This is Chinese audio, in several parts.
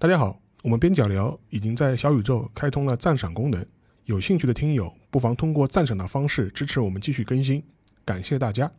大家好，我们边角聊已经在小宇宙开通了赞赏功能，有兴趣的听友不妨通过赞赏的方式支持我们继续更新，感谢大家。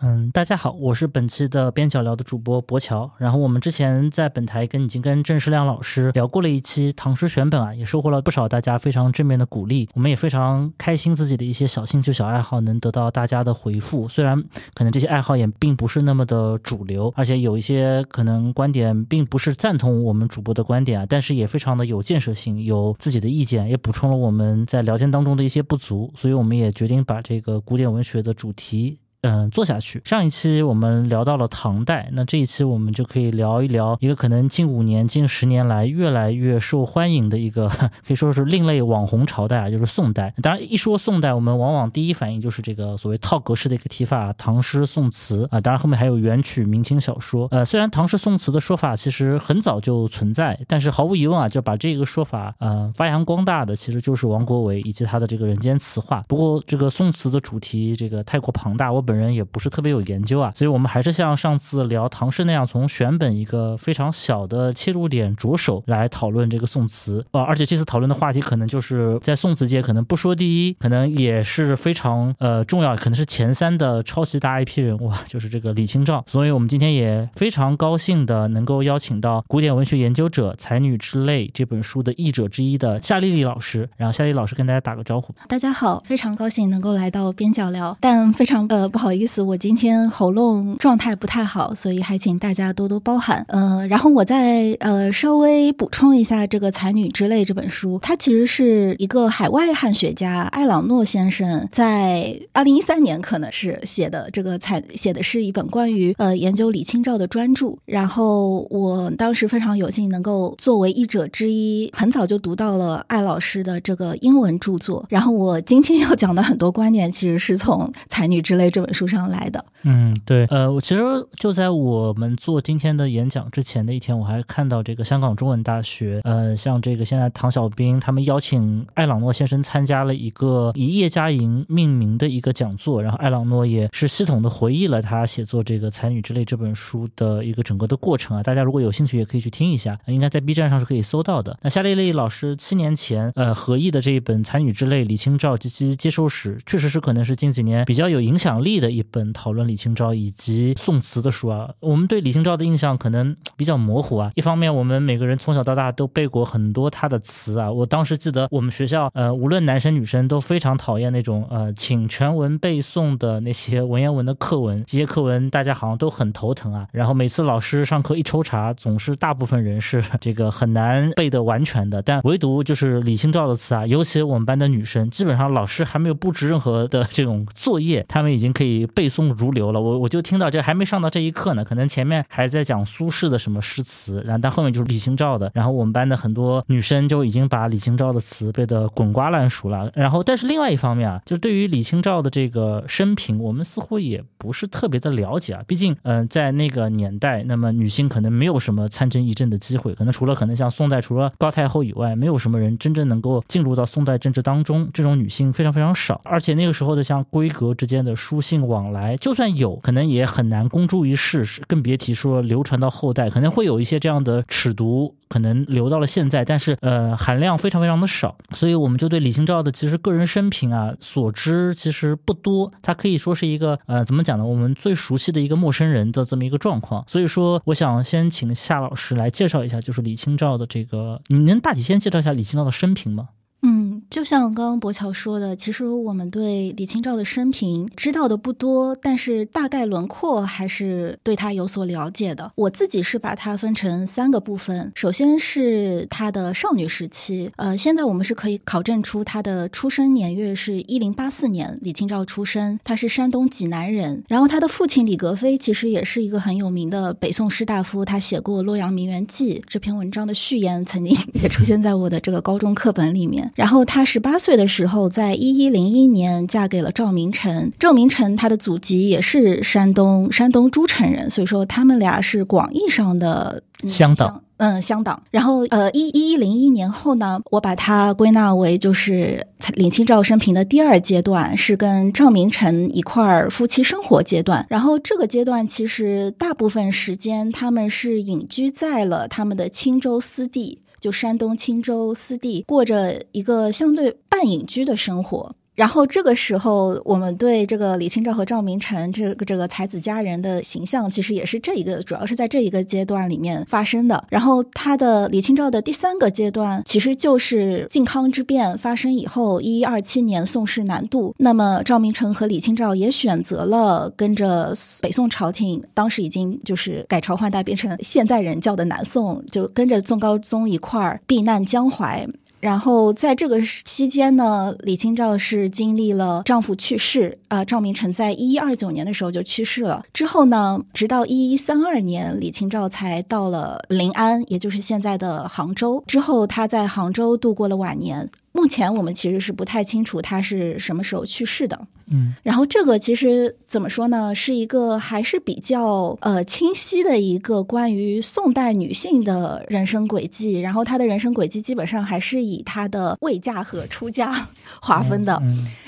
嗯，大家好，我是本期的边角聊的主播博乔。然后我们之前在本台跟已经跟郑世亮老师聊过了一期唐诗选本啊，也收获了不少大家非常正面的鼓励。我们也非常开心自己的一些小兴趣、小爱好能得到大家的回复。虽然可能这些爱好也并不是那么的主流，而且有一些可能观点并不是赞同我们主播的观点啊，但是也非常的有建设性，有自己的意见，也补充了我们在聊天当中的一些不足。所以我们也决定把这个古典文学的主题。嗯，做下去。上一期我们聊到了唐代，那这一期我们就可以聊一聊一个可能近五年、近十年来越来越受欢迎的一个，可以说是另类网红朝代啊，就是宋代。当然，一说宋代，我们往往第一反应就是这个所谓套格式的一个提法，唐诗宋词啊。当然，后面还有元曲、明清小说。呃，虽然唐诗宋词的说法其实很早就存在，但是毫无疑问啊，就把这个说法呃发扬光大的，其实就是王国维以及他的这个人间词话。不过，这个宋词的主题这个太过庞大，我。本人也不是特别有研究啊，所以我们还是像上次聊唐诗那样，从选本一个非常小的切入点着手来讨论这个宋词啊。而且这次讨论的话题可能就是在宋词界，可能不说第一，可能也是非常呃重要，可能是前三的超级大 IP 人物，就是这个李清照。所以我们今天也非常高兴的能够邀请到《古典文学研究者才女之泪》这本书的译者之一的夏丽丽老师，然后夏丽老师跟大家打个招呼。大家好，非常高兴能够来到边角聊，但非常的。不不好意思，我今天喉咙状态不太好，所以还请大家多多包涵。呃，然后我再呃稍微补充一下这个《才女之泪》这本书，它其实是一个海外汉学家艾朗诺先生在二零一三年可能是写的这个才写的是一本关于呃研究李清照的专著。然后我当时非常有幸能够作为译者之一，很早就读到了艾老师的这个英文著作。然后我今天要讲的很多观点，其实是从《才女之泪》这本。书上来的，嗯，对，呃，我其实就在我们做今天的演讲之前的一天，我还看到这个香港中文大学，呃，像这个现在唐小兵他们邀请艾朗诺先生参加了一个以叶嘉莹命名的一个讲座，然后艾朗诺也是系统的回忆了他写作这个《才女之泪》这本书的一个整个的过程啊，大家如果有兴趣也可以去听一下，应该在 B 站上是可以搜到的。那夏丽丽老师七年前呃合译的这一本《才女之泪》李清照及其接收史，确实是可能是近几年比较有影响力。的一本讨论李清照以及宋词的书啊，我们对李清照的印象可能比较模糊啊。一方面，我们每个人从小到大都背过很多她的词啊。我当时记得我们学校，呃，无论男生女生都非常讨厌那种呃请全文背诵的那些文言文的课文，这些课文大家好像都很头疼啊。然后每次老师上课一抽查，总是大部分人是这个很难背得完全的，但唯独就是李清照的词啊，尤其我们班的女生，基本上老师还没有布置任何的这种作业，她们已经可以。背诵如流了，我我就听到这还没上到这一课呢，可能前面还在讲苏轼的什么诗词，然后但后面就是李清照的，然后我们班的很多女生就已经把李清照的词背得滚瓜烂熟了。然后但是另外一方面啊，就对于李清照的这个生平，我们似乎也不是特别的了解啊。毕竟嗯，在那个年代，那么女性可能没有什么参政议政的机会，可能除了可能像宋代除了高太后以外，没有什么人真正能够进入到宋代政治当中，这种女性非常非常少，而且那个时候的像闺阁之间的书信。往来就算有可能也很难公诸于世，更别提说流传到后代，可能会有一些这样的尺牍，可能留到了现在，但是呃含量非常非常的少，所以我们就对李清照的其实个人生平啊所知其实不多，他可以说是一个呃怎么讲呢？我们最熟悉的一个陌生人的这么一个状况。所以说，我想先请夏老师来介绍一下，就是李清照的这个，你能大体先介绍一下李清照的生平吗？就像刚刚博乔说的，其实我们对李清照的生平知道的不多，但是大概轮廓还是对她有所了解的。我自己是把它分成三个部分，首先是她的少女时期，呃，现在我们是可以考证出她的出生年月是一零八四年，李清照出生，她是山东济南人。然后她的父亲李格非其实也是一个很有名的北宋士大夫，他写过《洛阳名园记》这篇文章的序言，曾经 也出现在我的这个高中课本里面。然后她十八岁的时候，在一一零一年嫁给了赵明诚。赵明诚他的祖籍也是山东山东诸城人，所以说他们俩是广义上的乡党。嗯，相党。然后，呃，一一零一年后呢，我把它归纳为就是李清照生平的第二阶段，是跟赵明诚一块儿夫妻生活阶段。然后这个阶段其实大部分时间他们是隐居在了他们的青州私地，就山东青州四地，过着一个相对半隐居的生活。然后这个时候，我们对这个李清照和赵明诚这个这个才子佳人的形象，其实也是这一个，主要是在这一个阶段里面发生的。然后他的李清照的第三个阶段，其实就是靖康之变发生以后，一一二七年宋室南渡，那么赵明诚和李清照也选择了跟着北宋朝廷，当时已经就是改朝换代变成现在人叫的南宋，就跟着宋高宗一块儿避难江淮。然后在这个期间呢，李清照是经历了丈夫去世，啊，赵明诚在一一二九年的时候就去世了。之后呢，直到一一三二年，李清照才到了临安，也就是现在的杭州。之后她在杭州度过了晚年。目前我们其实是不太清楚她是什么时候去世的。嗯，然后这个其实怎么说呢，是一个还是比较呃清晰的一个关于宋代女性的人生轨迹。然后她的人生轨迹基本上还是以她的未嫁和出嫁划分的。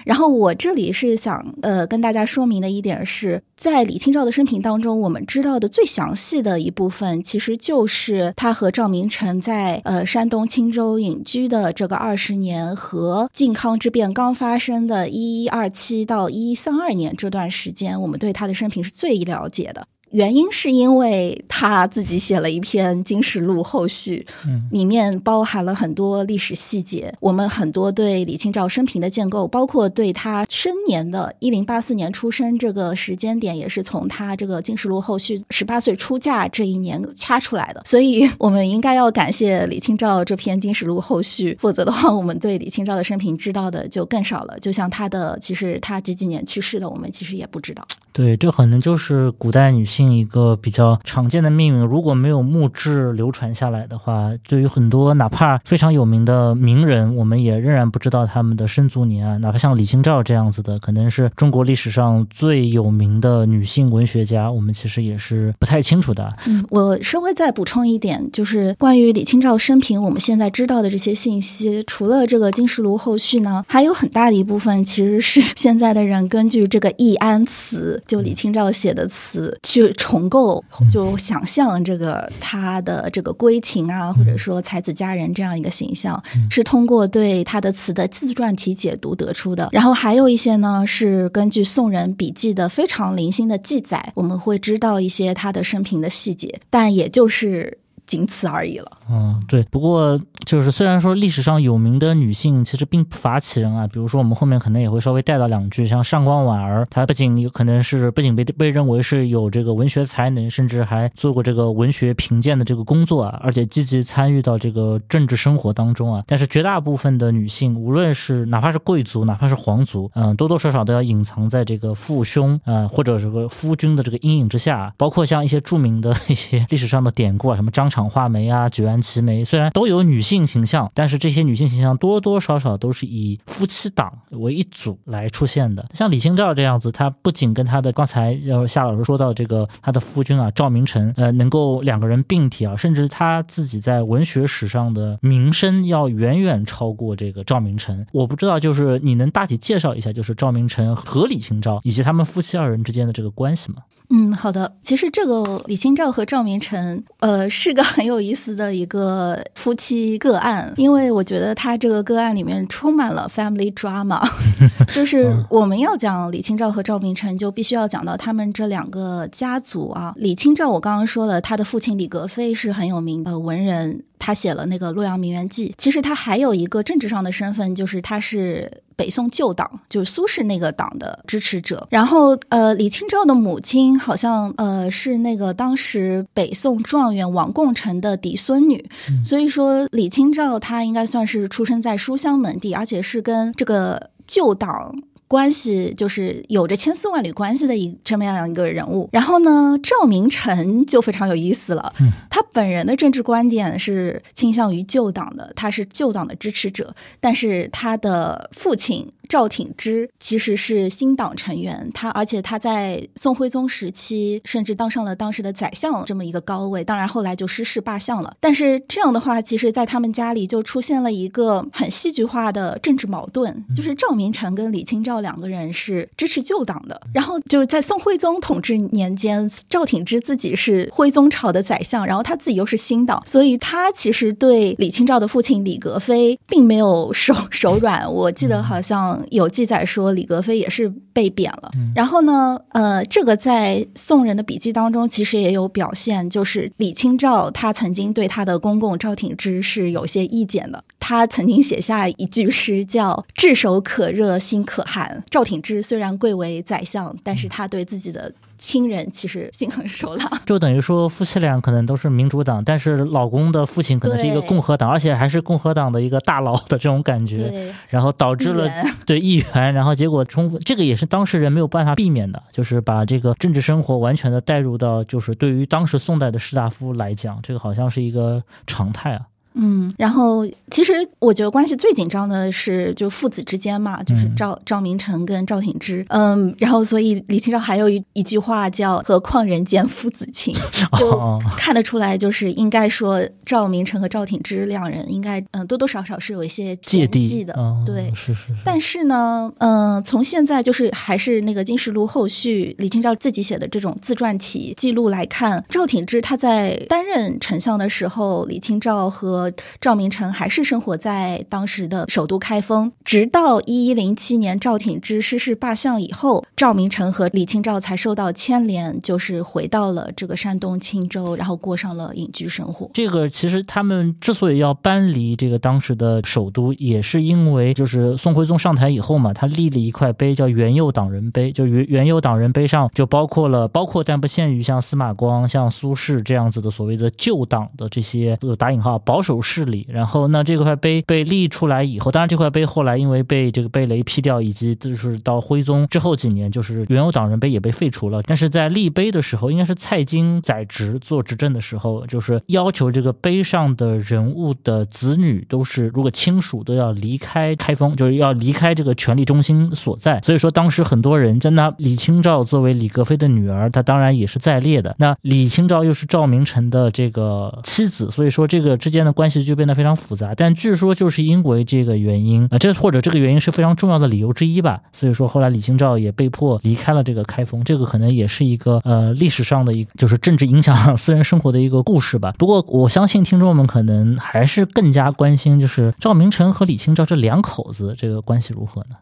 然后我这里是想呃跟大家说明的一点是，在李清照的生平当中，我们知道的最详细的一部分，其实就是她和赵明诚在呃山东青州隐居的这个二十年，和靖康之变刚发生的一一二七到一一三二年这段时间，我们对她的生平是最了解的。原因是因为他自己写了一篇《金石录后续》，里面包含了很多历史细节。我们很多对李清照生平的建构，包括对他生年的一零八四年出生这个时间点，也是从他这个《金石录后续》十八岁出嫁这一年掐出来的。所以，我们应该要感谢李清照这篇《金石录后续》，否则的话，我们对李清照的生平知道的就更少了。就像她的，其实她几几年去世的，我们其实也不知道。对，这可能就是古代女性一个比较常见的命运。如果没有墓志流传下来的话，对于很多哪怕非常有名的名人，我们也仍然不知道他们的生卒年啊。哪怕像李清照这样子的，可能是中国历史上最有名的女性文学家，我们其实也是不太清楚的。嗯，我稍微再补充一点，就是关于李清照生平，我们现在知道的这些信息，除了这个《金石录后续》呢，还有很大的一部分其实是现在的人根据这个易安词。就李清照写的词去重构，就想象这个他的这个归情啊，或者说才子佳人这样一个形象，是通过对他的词的自传体解读得出的。然后还有一些呢，是根据宋人笔记的非常零星的记载，我们会知道一些他的生平的细节，但也就是仅此而已了。嗯，对。不过就是虽然说历史上有名的女性其实并不乏其人啊，比如说我们后面可能也会稍微带到两句，像上官婉儿，她不仅有可能是不仅被被认为是有这个文学才能，甚至还做过这个文学评鉴的这个工作啊，而且积极参与到这个政治生活当中啊。但是绝大部分的女性，无论是哪怕是贵族，哪怕是皇族，嗯，多多少少都要隐藏在这个父兄啊或者这个夫君的这个阴影之下。包括像一些著名的一些历史上的典故啊，什么张敞画眉啊，举案。齐眉虽然都有女性形象，但是这些女性形象多多少少都是以夫妻档为一组来出现的。像李清照这样子，她不仅跟她的刚才要夏老师说到这个她的夫君啊赵明诚，呃，能够两个人并体啊，甚至她自己在文学史上的名声要远远超过这个赵明诚。我不知道，就是你能大体介绍一下，就是赵明诚和李清照以及他们夫妻二人之间的这个关系吗？嗯，好的。其实这个李清照和赵明诚，呃，是个 很有意思的一个夫妻个案，因为我觉得他这个个案里面充满了 family drama。就是我们要讲李清照和赵明诚，就必须要讲到他们这两个家族啊。李清照，我刚刚说了，他的父亲李格非是很有名的文人。他写了那个《洛阳名园记》，其实他还有一个政治上的身份，就是他是北宋旧党，就是苏轼那个党的支持者。然后，呃，李清照的母亲好像呃是那个当时北宋状元王贡臣的嫡孙女，所以说李清照她应该算是出生在书香门第，而且是跟这个旧党。关系就是有着千丝万缕关系的一这么样一个人物。然后呢，赵明诚就非常有意思了。嗯，他本人的政治观点是倾向于旧党的，他是旧党的支持者。但是他的父亲赵挺之其实是新党成员，他而且他在宋徽宗时期甚至当上了当时的宰相这么一个高位，当然后来就失势罢相了。但是这样的话，其实，在他们家里就出现了一个很戏剧化的政治矛盾，就是赵明诚跟李清照两个人是支持旧党的，然后就是在宋徽宗统治年间，赵挺之自己是徽宗朝的宰相，然后他自己又是新党，所以他其实对李清照的父亲李格非并没有手手软。我记得好像有记载说李格非也是被贬了。然后呢，呃，这个在宋人的笔记当中其实也有表现，就是李清照他曾经对他的公公赵挺之是有些意见的。他曾经写下一句诗叫“炙手可热心可寒”。赵挺之虽然贵为宰相，但是他对自己的亲人其实心狠手辣。就等于说夫妻俩可能都是民主党，但是老公的父亲可能是一个共和党，而且还是共和党的一个大佬的这种感觉。然后导致了 对议员，然后结果充分，这个也是当事人没有办法避免的，就是把这个政治生活完全的带入到，就是对于当时宋代的士大夫来讲，这个好像是一个常态啊。嗯，然后其实我觉得关系最紧张的是就父子之间嘛，就是嗯赵赵明诚跟赵挺之，嗯，然后所以李清照还有一一句话叫“何况人间父子情 ”，就哦看得出来，就是应该说赵明诚和赵挺之两人应该嗯多多少少是有一些芥蒂的，嗯对。是是是。但是呢，嗯、从现在就是还是那个《金石录》后续李清照自己写的这种自传体记录来看，赵挺之他在担任丞相的时候，李清照和赵明诚还是生活在当时的首都开封，直到一一零七年赵挺之失势罢相以后，赵明诚和李清照才受到牵连，就是回到了这个山东青州，然后过上了隐居生活。这个其实他们之所以要搬离这个当时的首都，也是因为就是宋徽宗上台以后嘛，他立了一块碑叫元佑党人碑，就元元佑党人碑上就包括了包括但不限于像司马光、像苏轼这样子的所谓的旧党的这些打引号保守势里。然后那这块碑被立出来以后，当然这块碑后来因为被这个被雷劈掉，以及就是到徽宗之后几年，就是原有党人碑也被废除了。但是在立碑的时候，应该是蔡京在职做执政的时候，就是要求这个碑上的人物的子女都是如果亲属都要离开开封，就是要离开这个权力中心所在。所以说当时很多人在那李清照作为李格非的女儿，她当然也是在列的。那李清照又是赵明诚的这个妻子，所以说这个之间的关系就变得非常复杂。但据说就是因为这个原因啊、这或者这个原因是非常重要的理由之一吧。所以说后来李清照也被迫离开了这个开封，这个可能也是一个呃历史上的一个就是政治影响 私人生活的一个故事吧。不过我相信听众们可能还是更加关心，就是赵明诚和李清照这两口子这个关系如何呢？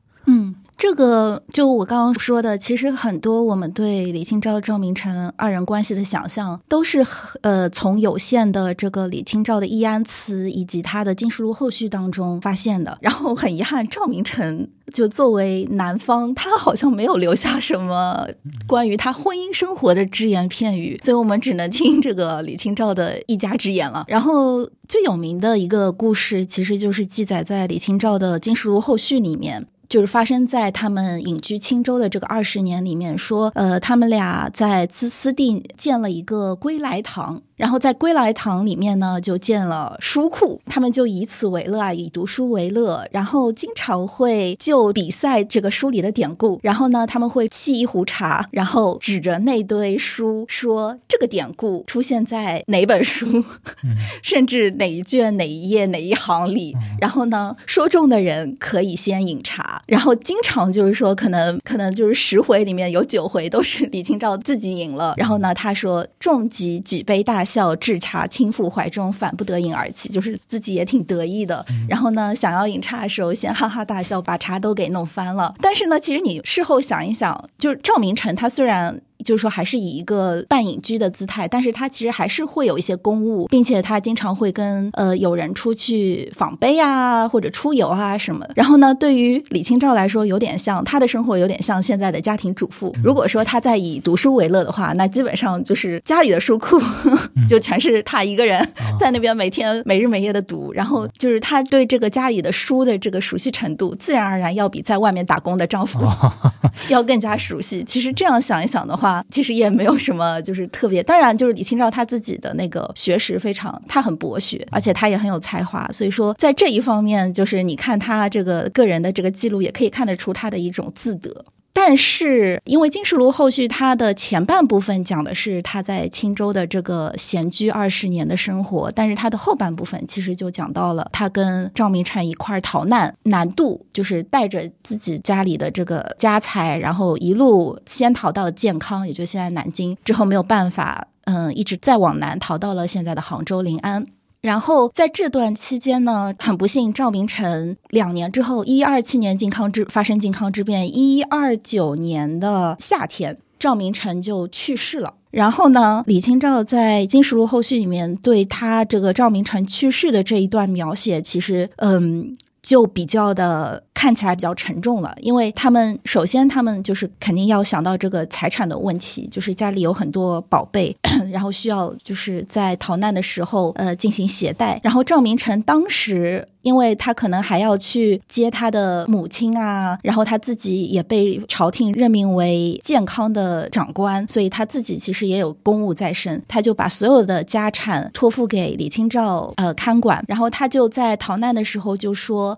嗯，这个就我刚刚说的，其实很多我们对李清照、赵明诚二人关系的想象，都是呃从有限的这个李清照的易安词以及他的《金石录》后续当中发现的。然后很遗憾，赵明诚就作为男方，他好像没有留下什么关于他婚姻生活的只言片语，所以我们只能听这个李清照的一家之言了。然后最有名的一个故事，其实就是记载在李清照的《金石录》后续里面。就是发生在他们隐居青州的这个二十年里面，说，呃，他们俩在资私地建了一个归来堂，然后在归来堂里面呢，就建了书库，他们就以此为乐啊，以读书为乐，然后经常会就比赛这个书里的典故，然后呢，他们会沏一壶茶，然后指着那堆书说这个典故出现在哪本书，甚至哪一卷、哪一页、哪一行里，然后呢，说中的人可以先饮茶，然后经常就是说，可能可能就是十回里面有九回都是李清照自己饮了，然后呢，他说众即举杯大笑，置茶倾覆怀中，反不得饮而起，就是自己也挺得意的。然后呢，想要饮茶的时候，先哈哈大笑，把茶都给弄翻了。但是呢，其实你事后想一想，就是赵明诚他虽然。就是说，还是以一个半隐居的姿态，但是他其实还是会有一些公务，并且他经常会跟呃有人出去访碑啊，或者出游啊什么的。然后呢，对于李清照来说，有点像他的生活，有点像现在的家庭主妇。如果说他在以读书为乐的话，那基本上就是家里的书库 就全是他一个人在那边每天没日没夜的读。然后就是他对这个家里的书的这个熟悉程度，自然而然要比在外面打工的丈夫要更加熟悉。其实这样想一想的话，啊其实也没有什么就是特别。当然，就是李清照他自己的那个学识非常，他很博学，而且他也很有才华。所以说，在这一方面，就是你看他这个个人的这个记录，也可以看得出他的一种自得。但是，因为《金石录》后续它的前半部分讲的是他在青州的这个闲居二十年的生活，但是他的后半部分其实就讲到了他跟赵明诚一块逃难南渡，就是带着自己家里的这个家财，然后一路先逃到建康，也就现在南京，之后没有办法，嗯，一直再往南逃到了现在的杭州临安。然后在这段期间呢，很不幸，赵明诚两年之后，一二七年靖康之发生靖康之变，一一二九年的夏天，赵明诚就去世了。然后呢，李清照在《金石录》后续里面对他这个赵明诚去世的这一段描写，其实嗯。就比较的看起来比较沉重了，因为他们首先他们就是肯定要想到这个财产的问题，就是家里有很多宝贝，然后需要就是在逃难的时候呃进行携带。然后赵明诚当时，因为他可能还要去接他的母亲啊，然后他自己也被朝廷任命为健康的长官，所以他自己其实也有公务在身，他就把所有的家产托付给李清照呃看管，然后他就在逃难的时候就说。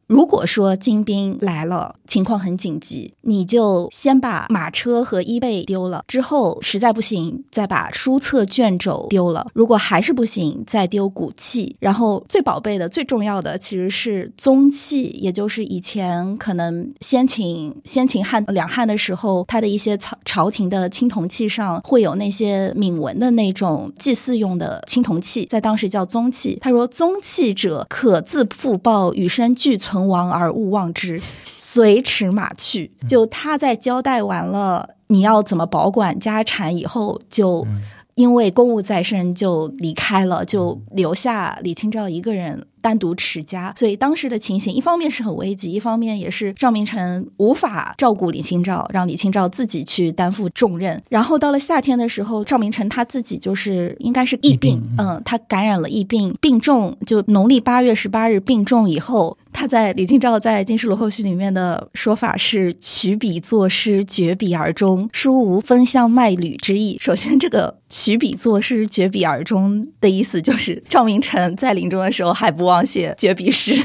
如果说金兵来了，情况很紧急，你就先把马车和衣被丢了，之后实在不行再把书册卷轴丢了。如果还是不行，再丢骨器。然后最宝贝的、最重要的其实是宗器，也就是以前可能先秦、先秦汉两汉的时候，他的一些朝朝廷的青铜器上会有那些铭文的那种祭祀用的青铜器，在当时叫宗器。他说：“宗器者，可自复报，与身俱存。”亡而勿忘之，随驰马去。就他在交代完了你要怎么保管家产以后，就因为公务在身就离开了，就留下李清照一个人。单独持家，所以当时的情形一方面是很危急，一方面也是赵明诚无法照顾李清照，让李清照自己去担负重任。然后到了夏天的时候，赵明诚他自己就是应该是疫病，嗯，他感染了疫病，病重，就农历八月十八日病重以后，他在李清照在《金石录》后序里面的说法是取笔作诗，绝笔而终，书无分香卖履之意。首先，这个取笔作诗，绝笔而终的意思就是赵明诚在临终的时候还不。忘写绝笔诗，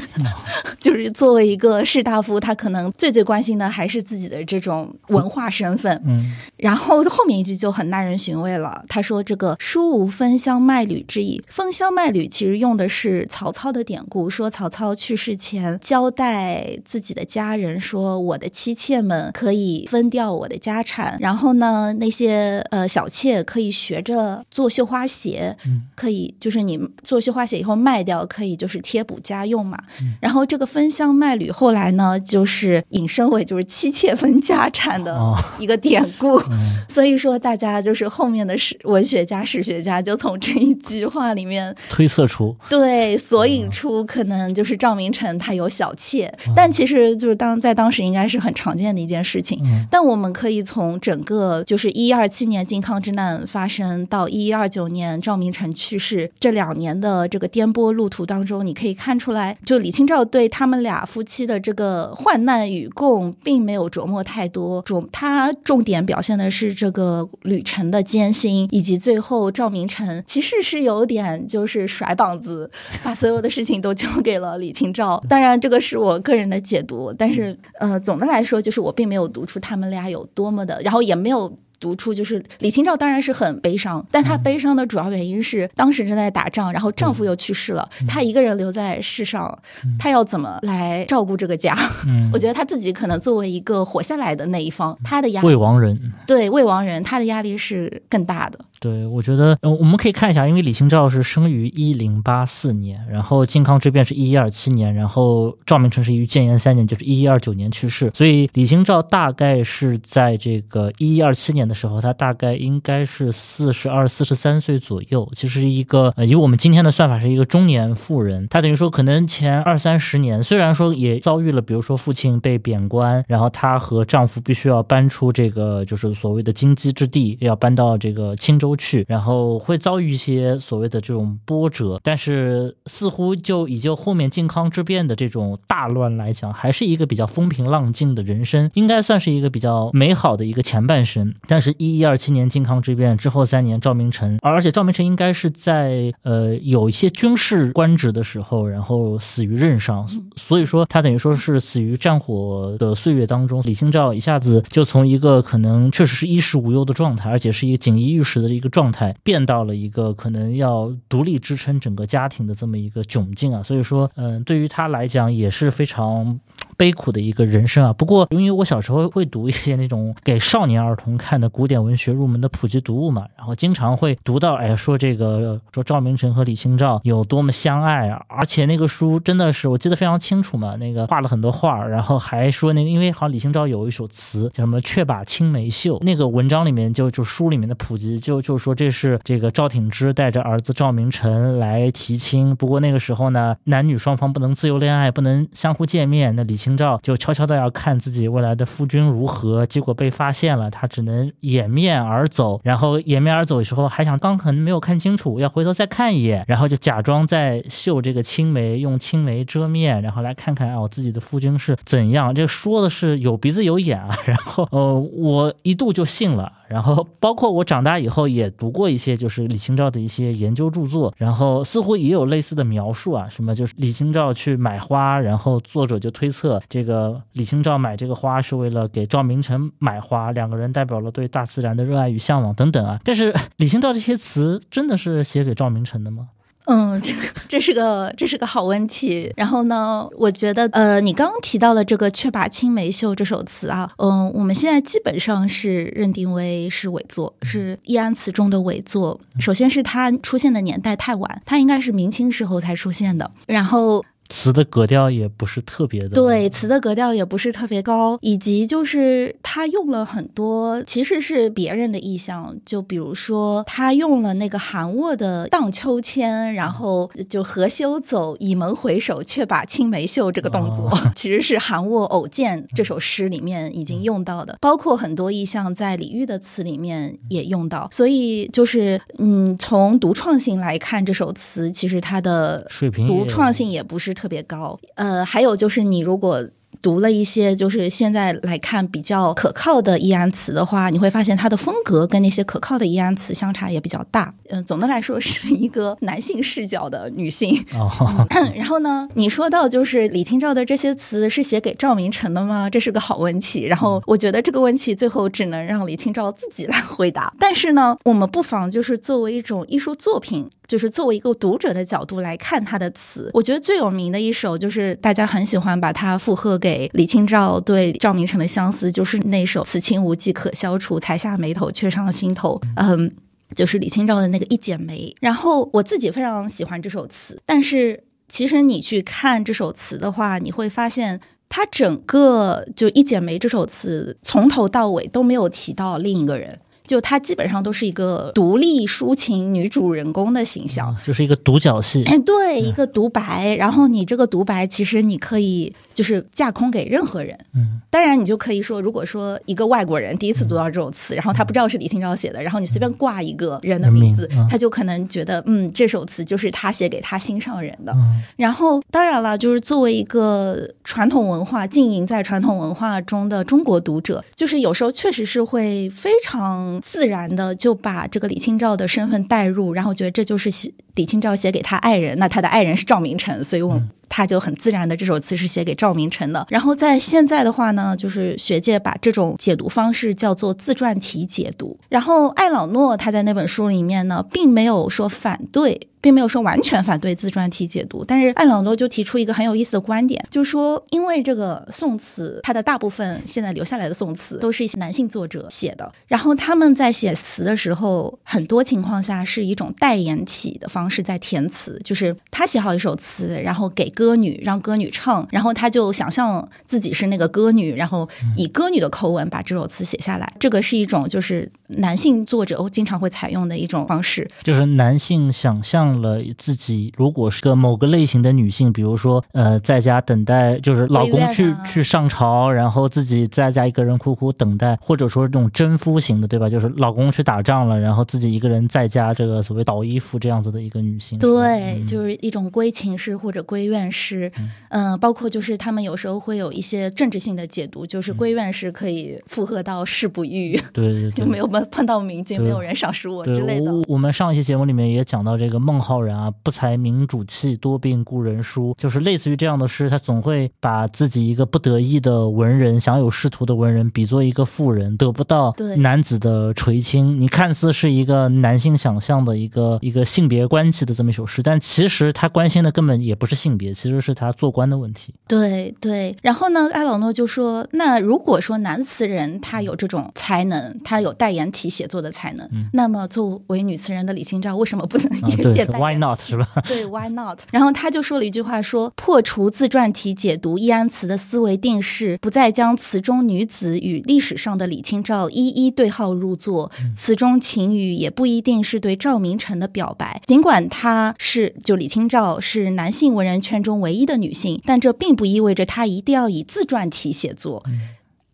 就是作为一个士大夫，他可能最最关心的还是自己的这种文化身份。嗯，然后后面一句就很耐人寻味了。他说：“这个书无分香卖履之意，分香卖履其实用的是曹操的典故，说曹操去世前交代自己的家人说，我的妻妾们可以分掉我的家产，然后呢，那些呃小妾可以学着做绣花鞋，可以就是你做绣花鞋以后卖掉，可以就是。”贴补家用嘛，然后这个分香卖履后来呢，就是引申为就是妻妾分家产的一个典故，所以说大家就是后面的史文学家、史学家就从这一句话里面推测出，对，索引出可能就是赵明诚他有小妾，但其实就是当在当时应该是很常见的一件事情。但我们可以从整个就是一二七年靖康之难发生到一一二九年赵明诚去世这两年的这个颠簸路途当中。你可以看出来，就李清照对他们俩夫妻的这个患难与共，并没有琢磨太多。重他重点表现的是这个旅程的艰辛，以及最后赵明诚其实是有点就是甩膀子，把所有的事情都交给了李清照。当然，这个是我个人的解读，但是呃，总的来说，就是我并没有读出他们俩有多么的，然后也没有。读出就是李清照当然是很悲伤，但她悲伤的主要原因是当时正在打仗，然后丈夫又去世了，她一个人留在世上，她要怎么来照顾这个家？我觉得她自己可能作为一个活下来的那一方，她的压力，未亡人，对未亡人，她的压力是更大的。对，我觉得，嗯，我们可以看一下，因为李清照是生于一零八四年，然后靖康之变是一一二七年，然后赵明诚是于建炎三年，就是一一二九年去世，所以李清照大概是在这个一一二七年的时候，她大概应该是四十二、四十三岁左右，其实是一个，以我们今天的算法是一个中年妇人，她等于说可能前二三十年，虽然说也遭遇了，比如说父亲被贬官，然后她和丈夫必须要搬出这个就是所谓的荆棘之地，要搬到这个青州。州去，然后会遭遇一些所谓的这种波折，但是似乎就以就后面靖康之变的这种大乱来讲，还是一个比较风平浪静的人生，应该算是一个比较美好的一个前半生。但是，一一二七年靖康之变之后三年，赵明诚，而且赵明诚应该是在呃有一些军事官职的时候，然后死于任上，所以说他等于说是死于战火的岁月当中。李清照一下子就从一个可能确实是衣食无忧的状态，而且是一个锦衣玉食的一个状态，变到了一个可能要独立支撑整个家庭的这么一个窘境啊。所以说，嗯，对于他来讲也是非常。悲苦的一个人生啊！不过，因为我小时候会读一些那种给少年儿童看的古典文学入门的普及读物嘛，然后经常会读到，哎，说这个说赵明诚和李清照有多么相爱啊！而且那个书真的是我记得非常清楚嘛，那个画了很多画，然后还说那个，因为好像李清照有一首词叫什么“却把青梅嗅”，那个文章里面就就书里面的普及就就说这是这个赵挺之带着儿子赵明诚来提亲，不过那个时候呢，男女双方不能自由恋爱，不能相互见面，那李清。清照就悄悄的要看自己未来的夫君如何，结果被发现了，他只能掩面而走，然后掩面而走的时候还想刚可能没有看清楚，要回头再看一眼，然后就假装在绣这个青梅，用青梅遮面，然后来看看啊我自己的夫君是怎样。这说的是有鼻子有眼啊，然后呃我一度就信了，然后包括我长大以后也读过一些就是李清照的一些研究著作，然后似乎也有类似的描述啊，什么就是李清照去买花，然后作者就推测。这个李清照买这个花是为了给赵明诚买花，两个人代表了对大自然的热爱与向往等等啊。但是李清照这些词真的是写给赵明诚的吗？嗯，这 个这是个这是个好问题。然后呢，我觉得呃，你刚刚提到了这个“却把青梅嗅”这首词啊，嗯，我们现在基本上是认定为是伪作，是易安词中的伪作。首先是它出现的年代太晚，它应该是明清时候才出现的。然后。词的格调也不是特别的，对，词的格调也不是特别高，以及就是他用了很多其实是别人的意象，就比如说他用了那个韩沃的荡秋千，然后就何修走，倚门回首，却把青梅嗅这个动作，其实是韩沃偶见这首诗里面已经用到的，包括很多意象在李煜的词里面也用到，所以就是嗯，从独创性来看，这首词其实它的水平独创性也不是。特别高，呃，还有就是你如果。读了一些，就是现在来看比较可靠的易安词的话，你会发现它的风格跟那些可靠的易安词相差也比较大。嗯，总的来说是一个男性视角的女性。然后呢，你说到就是李清照的这些词是写给赵明诚的吗？这是个好问题。然后我觉得这个问题最后只能让李清照自己来回答。但是呢，我们不妨就是作为一种艺术作品，就是作为一个读者的角度来看他的词。我觉得最有名的一首就是大家很喜欢把它附和给。给李清照对赵明诚的相思，就是那首“此情无计可消除，才下眉头，却上心头”。嗯，就是李清照的那个一剪梅。然后我自己非常喜欢这首词，但是其实你去看这首词的话，你会发现它整个就一剪梅这首词从头到尾都没有提到另一个人。就她基本上都是一个独立抒情女主人公的形象，就是一个独角戏。哎，对，一个独白。然后你这个独白，其实你可以就是架空给任何人。嗯，当然你就可以说，如果说一个外国人第一次读到这种词，然后他不知道是李清照写的，然后你随便挂一个人的名字，他就可能觉得，嗯，这首词就是他写给他心上人的。然后当然了，就是作为一个传统文化浸淫在传统文化中的中国读者，就是有时候确实是会非常。自然的就把这个李清照的身份带入，然后觉得这就是写李清照写给他爱人，那他的爱人是赵明诚，所以我。他就很自然的这首词是写给赵明诚的。然后在现在的话呢，就是学界把这种解读方式叫做自传体解读。然后艾朗诺他在那本书里面呢，并没有说反对，并没有说完全反对自传体解读。但是艾朗诺就提出一个很有意思的观点，就是说，因为这个宋词，它的大部分现在留下来的宋词都是一些男性作者写的，然后他们在写词的时候，很多情况下是一种代言体的方式在填词，就是他写好一首词，然后给。歌女，让歌女唱，然后他就想象自己是那个歌女，然后以歌女的口吻把这首词写下来。这个是一种就是男性作者经常会采用的一种方式，就是男性想象了自己如果是个某个类型的女性，比如说呃，在家等待，就是老公去去上朝，然后自己在家一个人苦苦等待，或者说这种征夫型的，对吧？就是老公去打仗了，然后自己一个人在家，这个所谓倒衣服这样子的一个女性，对，就是一种归情式或者归怨式，嗯，包括就是他们有时候会有一些政治性的解读，就是归院是可以附和到誓不遇，对对，就没有碰碰到明君，没有人赏识我之类的。我们上一期节目里面也讲到这个孟浩然啊，不才明主气，多病故人疏，就是类似于这样的诗，他总会把自己一个不得意的文人，享有仕途的文人，比作一个妇人，得不到男子的垂青。你看似是一个男性想象的一个一个性别关系的这么一首诗，但其实他关心的根本也不是性别，其实是他做官的问题。对对，然后呢，艾老诺就说，那如果说男词人他有这种才能，他有代言体写作的才能，那么作为女词人的李清照为什么不能也写 代言？Why not？是吧？对，Why not？然后他就说了一句话，说破除自传体解读易安词的思维定式，不再将词中女子与历史上的李清照一一对号入座，词中情语也不一定是对赵明诚的表白，尽管他是就李清照是男性文人圈中唯一的女性，但这并不意味着她一定要以自传体写作。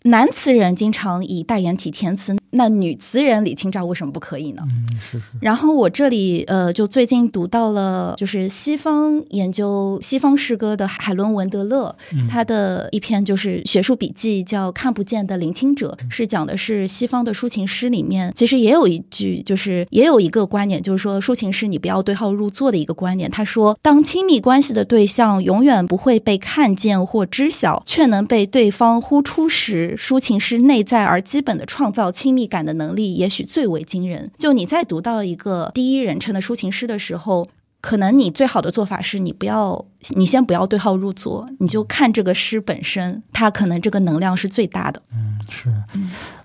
男词人经常以代言体填词，那女词人李清照为什么不可以呢？嗯，是是。然后我这里呃，就最近读到了，就是西方研究西方诗歌的海伦文德勒，他的一篇就是学术笔记，叫《看不见的聆听者》，是讲的是西方的抒情诗里面，其实也有一句，就是也有一个观点，就是说抒情诗你不要对号入座的一个观点。他说，当亲密关系的对象永远不会被看见或知晓，却能被对方呼出时。抒情诗内在而基本的创造亲密感的能力，也许最为惊人。就你在读到一个第一人称的抒情诗的时候，可能你最好的做法是你不要，你先不要对号入座，你就看这个诗本身，它可能这个能量是最大的。嗯，是。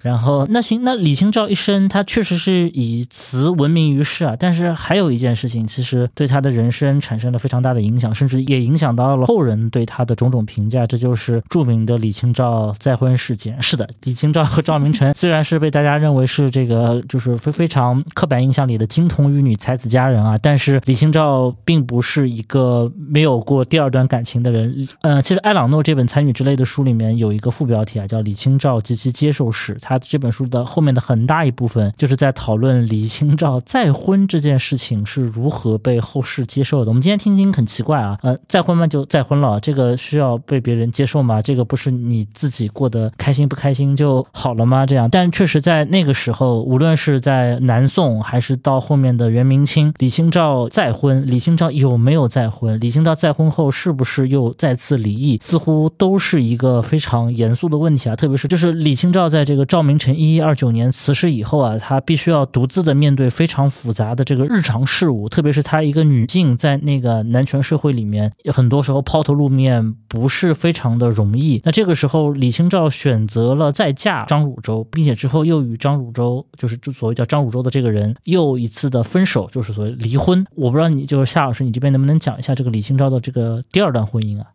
然后那行，那李清照一生，他确实是以词闻名于世啊。但是还有一件事情，其实对他的人生产生了非常大的影响，甚至也影响到了后人对他的种种评价。这就是著名的李清照再婚事件。是的，李清照和赵明诚 虽然是被大家认为是这个就是非非常刻板印象里的金童玉女才子佳人啊，但是李清照并不是一个没有过第二段感情的人。嗯，其实艾朗诺这本《才女》之类的书里面有一个副标题啊，叫《李清照及其接受史》。他这本书的后面的很大一部分，就是在讨论李清照再婚这件事情是如何被后世接受的。我们今天听听很奇怪啊，呃，再婚嘛就再婚了，这个需要被别人接受吗？这个不是你自己过得开心不开心就好了吗？这样，但确实在那个时候，无论是在南宋还是到后面的元明清，李清照再婚，李清照有没有再婚？李清照再婚后是不是又再次离异？似乎都是一个非常严肃的问题啊，特别是就是李清照在这个赵明诚。一一二九年辞世以后啊，她必须要独自的面对非常复杂的这个日常事务，特别是她一个女性在那个男权社会里面，很多时候抛头露面不是非常的容易。那这个时候，李清照选择了再嫁张汝舟，并且之后又与张汝舟，就是所谓叫张汝舟的这个人，又一次的分手，就是所谓离婚。我不知道你就是夏老师，你这边能不能讲一下这个李清照的这个第二段婚姻啊？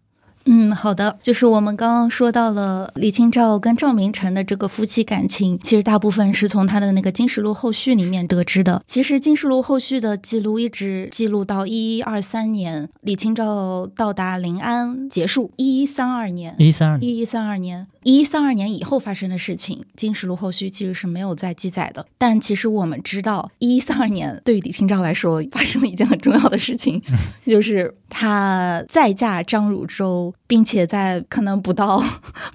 嗯，好的，就是我们刚刚说到了李清照跟赵明诚的这个夫妻感情，其实大部分是从他的那个《金石录后续》里面得知的。其实《金石录后续》的记录一直记录到一一二三年，李清照到达临安结束。一一三二年，一一三二，一一三二年。一一三二年以后发生的事情，《金石录后续其实是没有再记载的。但其实我们知道，一一三二年对于李清照来说发生了一件很重要的事情，就是她再嫁张汝舟，并且在可能不到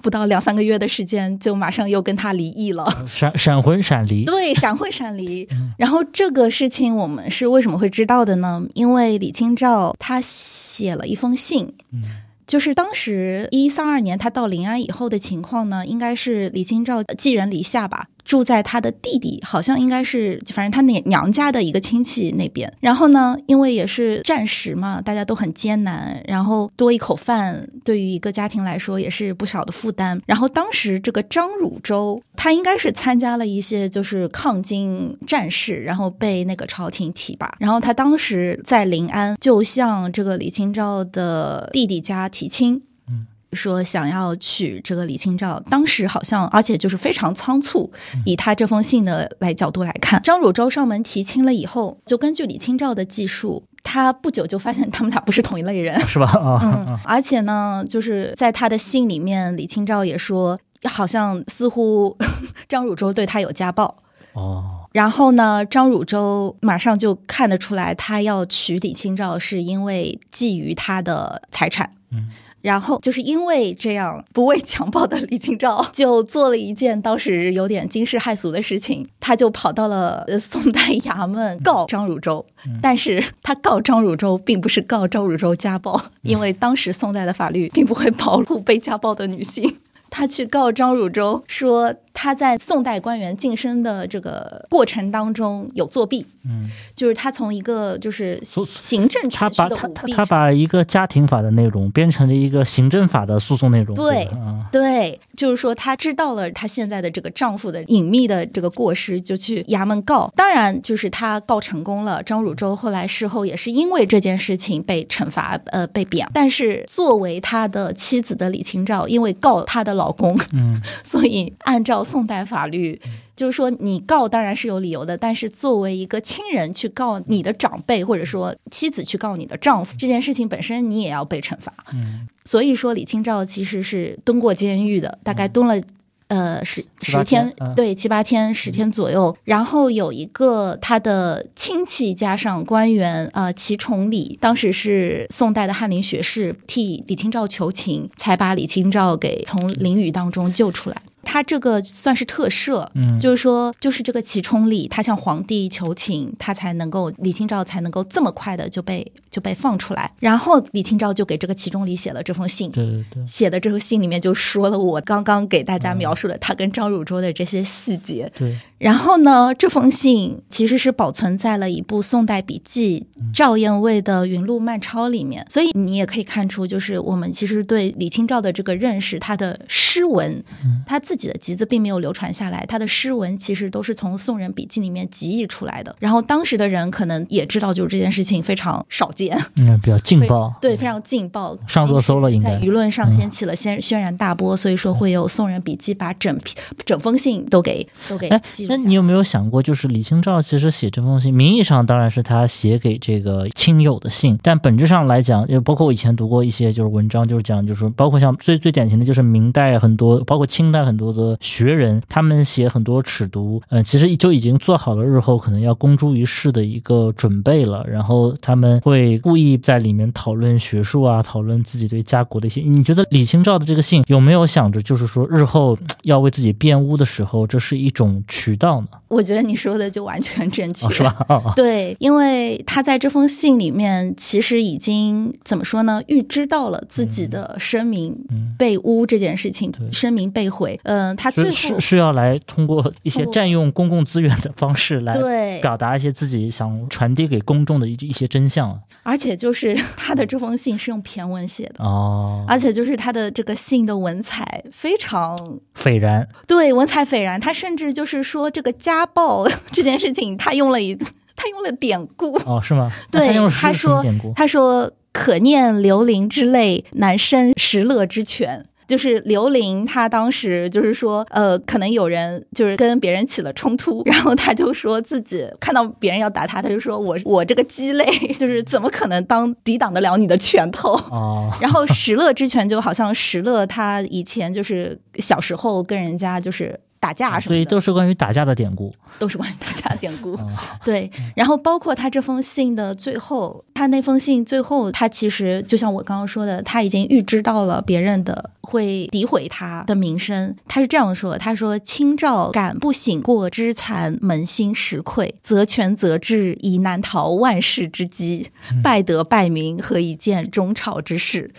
不到两三个月的时间，就马上又跟他离异了。闪闪婚闪离，对，闪婚闪离。然后这个事情我们是为什么会知道的呢？因为李清照她写了一封信。就是当时一三二年他到临安以后的情况呢，应该是李清照寄人篱下吧。住在他的弟弟，好像应该是反正他那娘家的一个亲戚那边。然后呢，因为也是战时嘛，大家都很艰难，然后多一口饭对于一个家庭来说也是不少的负担。然后当时这个张汝舟，他应该是参加了一些就是抗金战事，然后被那个朝廷提拔。然后他当时在临安就向这个李清照的弟弟家提亲。说想要娶这个李清照，当时好像，而且就是非常仓促。以他这封信的来角度来看，张汝舟上门提亲了以后，就根据李清照的记述，他不久就发现他们俩不是同一类人，是吧？啊，嗯，而且呢，就是在他的信里面，李清照也说，好像似乎 张汝舟对他有家暴。哦，然后呢，张汝舟马上就看得出来，他要娶李清照是因为觊觎他的财产。嗯。然后就是因为这样不畏强暴的李清照，就做了一件当时有点惊世骇俗的事情，他就跑到了宋代衙门告张汝舟，但是他告张汝舟并不是告张汝舟家暴，因为当时宋代的法律并不会保护被家暴的女性，他去告张汝舟说。他在宋代官员晋升的这个过程当中有作弊，嗯，就是他从一个就是行政程序的舞弊，他把一个家庭法的内容变成了一个行政法的诉讼内容，对，对，就是说他知道了他现在的这个丈夫的隐秘的这个过失，就去衙门告。当然，就是他告成功了。张汝舟后来事后也是因为这件事情被惩罚，呃，被贬。但是作为他的妻子的李清照，因为告他的老公，嗯，所以按照。宋代法律就是说，你告当然是有理由的，但是作为一个亲人去告你的长辈，或者说妻子去告你的丈夫，这件事情本身你也要被惩罚。嗯，所以说李清照其实是蹲过监狱的，大概蹲了呃十十天，对七八天十天左右。然后有一个他的亲戚加上官员呃齐崇礼，当时是宋代的翰林学士，替李清照求情，才把李清照给从淋雨当中救出来。他这个算是特赦，嗯，就是说，就是这个齐冲礼，他向皇帝求情，他才能够李清照才能够这么快的就被就被放出来。然后李清照就给这个齐冲礼写了这封信，对对对，写的这封信里面就说了我刚刚给大家描述的他跟张汝舟的这些细节，对。然后呢，这封信其实是保存在了一部宋代笔记赵彦卫的《云录漫抄》里面，所以你也可以看出，就是我们其实对李清照的这个认识，他的诗文，他自己的集子并没有流传下来，他的诗文其实都是从宋人笔记里面集译出来的。然后当时的人可能也知道，就是这件事情非常少见，嗯，比较劲爆，对，非常劲爆，上热搜了，应该。在舆论上掀起了轩轩然大波，所以说会有宋人笔记把整整封信都给都给记。那你有没有想过，就是李清照其实写这封信，名义上当然是他写给这个亲友的信，但本质上来讲，也包括我以前读过一些就是文章，就是讲，就是包括像最最典型的就是明代很多，包括清代很多的学人，他们写很多尺牍，嗯，其实就已经做好了日后可能要公诸于世的一个准备了。然后他们会故意在里面讨论学术啊，讨论自己对家国的一些。你觉得李清照的这个信有没有想着，就是说日后要为自己辩污的时候，这是一种渠道呢？我觉得你说的就完全正确，是吧？对，因为他在这封信里面其实已经怎么说呢？预知到了自己的声明被污这件事情，声明被毁。嗯，他最后需要来通过一些占用公共资源的方式来对表达一些自己想传递给公众的一一些真相。而且就是他的这封信是用骈文写的哦，而且就是他的这个信的文采非常斐然，对，文采斐然。他甚至就是说这个家暴 这件事情，他用了一他用了典故哦，是吗？对，他说他说可念刘伶之泪，难生石勒之拳。就是刘伶，他当时就是说，呃，可能有人就是跟别人起了冲突，然后他就说自己看到别人要打他，他就说我我这个鸡肋，就是怎么可能当抵挡得了你的拳头？哦，然后石勒之拳就好像石勒他以前就是小时候跟人家就是。打架什么的，所以都是关于打架的典故，都是关于打架的典故。对，然后包括他这封信的最后，他那封信最后，他其实就像我刚刚说的，他已经预知到了别人的会诋毁他的名声。他是这样说：“他说，清照敢不醒过之残，扪心实愧，择权择智，以难逃万世之机，败德败名，何以见中朝之事？”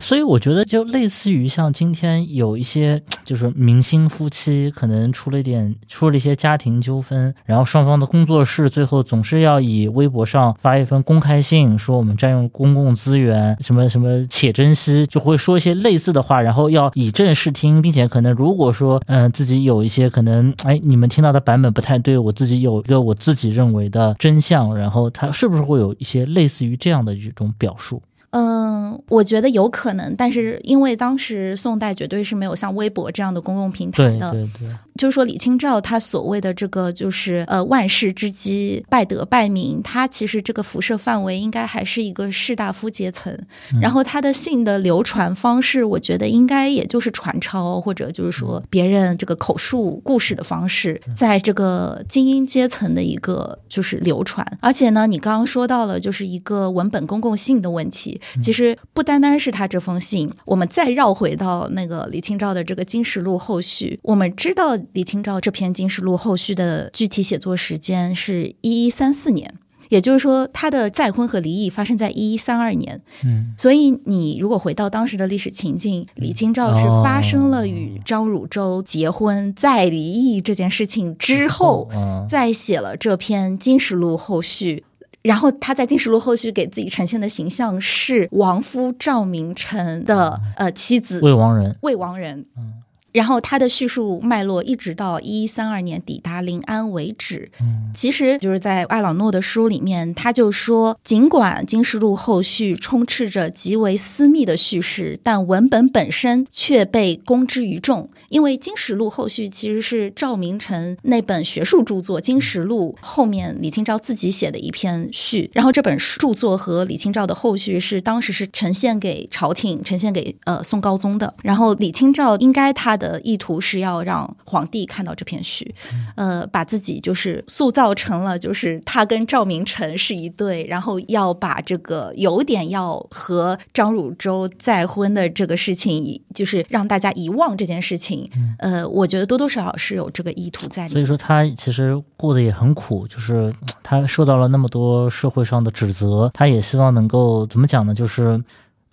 所以我觉得，就类似于像今天有一些就是明星夫妻，可能出了一点出了一些家庭纠纷，然后双方的工作室最后总是要以微博上发一封公开信，说我们占用公共资源，什么什么且珍惜，就会说一些类似的话，然后要以正视听，并且可能如果说嗯自己有一些可能哎你们听到的版本不太对，我自己有一个我自己认为的真相，然后他是不是会有一些类似于这样的一种表述？嗯，我觉得有可能，但是因为当时宋代绝对是没有像微博这样的公共平台的，对对，就是说李清照他所谓的这个就是呃万世之基，拜德拜名，他其实这个辐射范围应该还是一个士大夫阶层，然后他的信的流传方式，我觉得应该也就是传抄或者就是说别人这个口述故事的方式，在这个精英阶层的一个就是流传，而且呢，你刚刚说到了就是一个文本公共性的问题。其实不单单是他这封信，我们再绕回到那个李清照的这个《金石录》后续，我们知道李清照这篇《金石录》后续的具体写作时间是一一三四年，也就是说他的再婚和离异发生在一一三二年。嗯，所以你如果回到当时的历史情境，李清照是发生了与张汝舟结婚再离异这件事情之后，再写了这篇《金石录》后续。然后他在《金石录》后续给自己呈现的形象是亡夫赵明诚的呃妻子魏王人，魏王人。嗯。然后他的叙述脉络一直到一一三二年抵达临安为止。嗯，其实就是在艾朗诺的书里面，他就说，尽管《金石录》后续充斥着极为私密的叙事，但文本本身却被公之于众。因为《金石录》后续其实是赵明诚那本学术著作《金石录》后面李清照自己写的一篇序。然后这本著作和李清照的后续是当时是呈现给朝廷、呈现给呃宋高宗的。然后李清照应该他。的呃意图是要让皇帝看到这篇序，呃，把自己就是塑造成了就是他跟赵明诚是一对，然后要把这个有点要和张汝舟再婚的这个事情，就是让大家遗忘这件事情。呃，我觉得多多少少是有这个意图在里。所以说他其实过得也很苦，就是他受到了那么多社会上的指责，他也希望能够怎么讲呢？就是。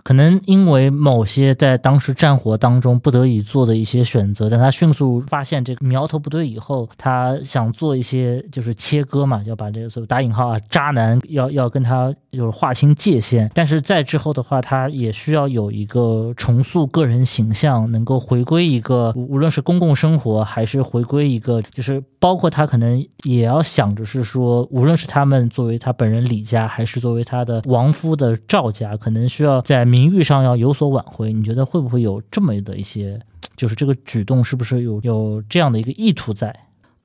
可能因为某些在当时战火当中不得已做的一些选择，但他迅速发现这个苗头不对以后，他想做一些就是切割嘛，要把这个所谓打引号啊渣男要要跟他就是划清界限。但是在之后的话，他也需要有一个重塑个人形象，能够回归一个无论是公共生活还是回归一个，就是包括他可能也要想着是说，无论是他们作为他本人李家，还是作为他的亡夫的赵家，可能需要在。名誉上要有所挽回，你觉得会不会有这么的一些，就是这个举动是不是有有这样的一个意图在？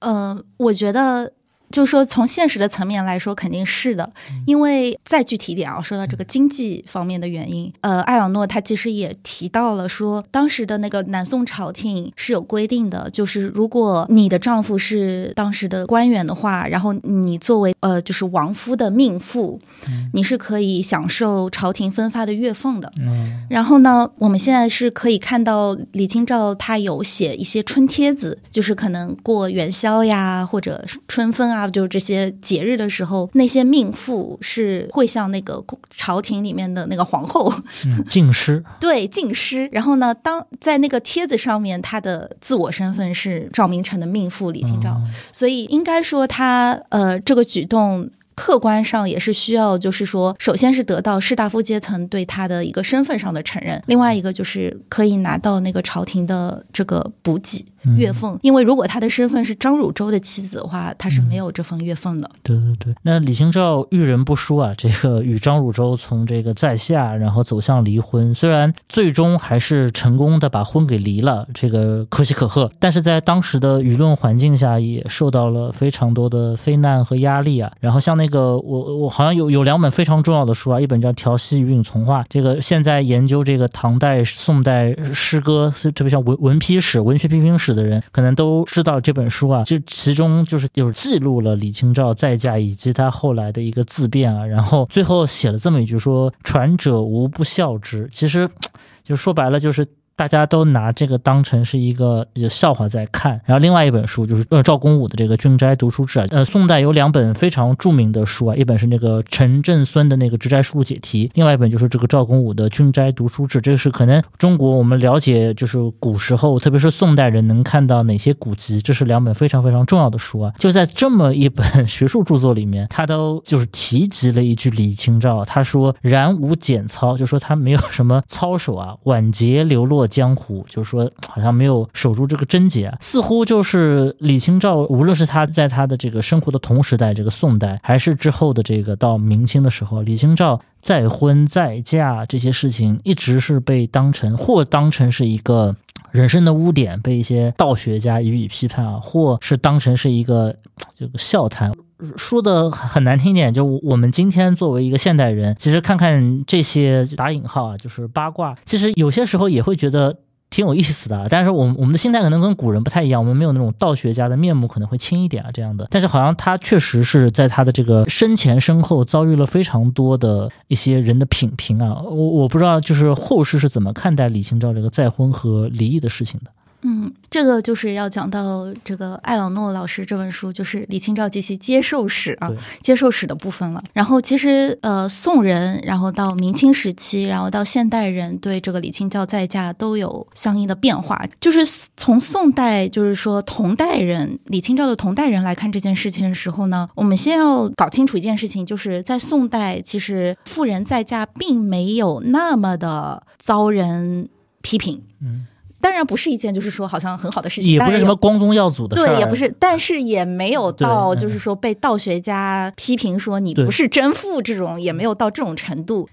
嗯，我觉得。就是说，从现实的层面来说，肯定是的。因为再具体点啊，说到这个经济方面的原因，呃，艾朗诺他其实也提到了说，当时的那个南宋朝廷是有规定的，就是如果你的丈夫是当时的官员的话，然后你作为呃就是亡夫的命妇，你是可以享受朝廷分发的月俸的。然后呢，我们现在是可以看到李清照他有写一些春帖子，就是可能过元宵呀或者春分啊。就是这些节日的时候，那些命妇是会向那个朝廷里面的那个皇后 敬师，对敬师。然后呢，当在那个帖子上面，他的自我身份是赵明诚的命妇李清照，所以应该说他呃这个举动。客观上也是需要，就是说，首先是得到士大夫阶层对他的一个身份上的承认，另外一个就是可以拿到那个朝廷的这个补给月俸。因为如果他的身份是张汝舟的妻子的话，他是没有这份月俸的。对对对。那李清照遇人不淑啊，这个与张汝舟从这个在下，然后走向离婚，虽然最终还是成功的把婚给离了，这个可喜可贺，但是在当时的舆论环境下，也受到了非常多的非难和压力啊。然后像那。这这个我我好像有有两本非常重要的书啊，一本叫《调戏与从化》，这个现在研究这个唐代、宋代诗歌，特别像文文批史、文学批评史的人，可能都知道这本书啊。就其中就是有记录了李清照再嫁以及她后来的一个自辩啊，然后最后写了这么一句说：“传者无不孝之。”其实就说白了就是。大家都拿这个当成是一个笑话在看。然后另外一本书就是呃赵公武的这个《郡斋读书志》啊，呃宋代有两本非常著名的书啊，一本是那个陈振孙的那个《植斋书录解题》，另外一本就是这个赵公武的《郡斋读书志》。这个是可能中国我们了解就是古时候，特别是宋代人能看到哪些古籍，这是两本非常非常重要的书啊。就在这么一本学术著作里面，他都就是提及了一句李清照，他说：“然无简操”，就说他没有什么操守啊，晚节流落江湖，就是说好像没有守住这个贞洁，似乎就是李清照，无论是他在他的这个生活的同时代，这个宋代，还是之后的这个到明清的时候，李清照再婚再嫁这些事情，一直是被当成或当成是一个人生的污点，被一些道学家予以批判啊，或是当成是一个这个笑谈。说的很难听一点，就我们今天作为一个现代人，其实看看这些打引号啊，就是八卦，其实有些时候也会觉得挺有意思的。但是我们我们的心态可能跟古人不太一样，我们没有那种道学家的面目，可能会轻一点啊这样的。但是好像他确实是在他的这个生前身后遭遇了非常多的一些人的品评啊。我我不知道就是后世是怎么看待李清照这个再婚和离异的事情的。嗯，这个就是要讲到这个艾朗诺老师这本书，就是李清照及其接受史啊，接受史的部分了。然后其实呃，宋人，然后到明清时期，然后到现代人对这个李清照再嫁都有相应的变化。就是从宋代，就是说同代人李清照的同代人来看这件事情的时候呢，我们先要搞清楚一件事情，就是在宋代，其实妇人再嫁并没有那么的遭人批评。嗯。当然不是一件就是说好像很好的事情，也不是什么光宗耀祖的事对，也不是，但是也没有到就是说被道学家批评说你不是真父这种，也没有到这种程度。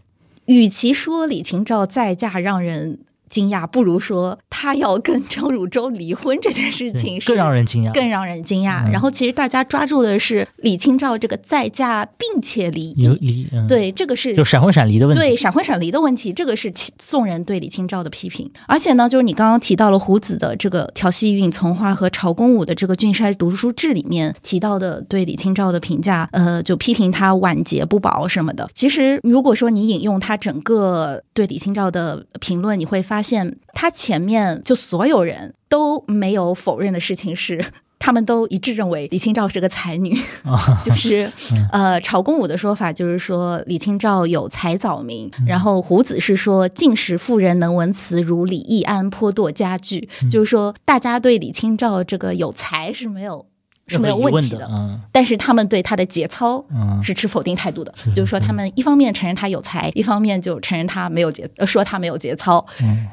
与其说李清照再嫁让人。惊讶不如说他要跟张汝舟离婚这件事情更让人惊讶，更让人惊讶。然后其实大家抓住的是李清照这个再嫁并且离离，对这个是就闪婚闪离的问题，对闪婚闪离的问题，这个是宋人对李清照的批评。而且呢，就是你刚刚提到了胡子的这个《调戏韵从花》和曹公武的这个《郡筛读书志》里面提到的对李清照的评价，呃，就批评他晚节不保什么的。其实如果说你引用他整个对李清照的评论，你会发。发现他前面就所有人都没有否认的事情是，他们都一致认为李清照是个才女，就是呃，曹公武的说法就是说李清照有才早名，然后胡子是说进士妇人能文辞如李易安颇堕佳句，就是说大家对李清照这个有才是没有。是没有问题的，但是他们对他的节操是持否定态度的，就是说他们一方面承认他有才，一方面就承认他没有节，说他没有节操。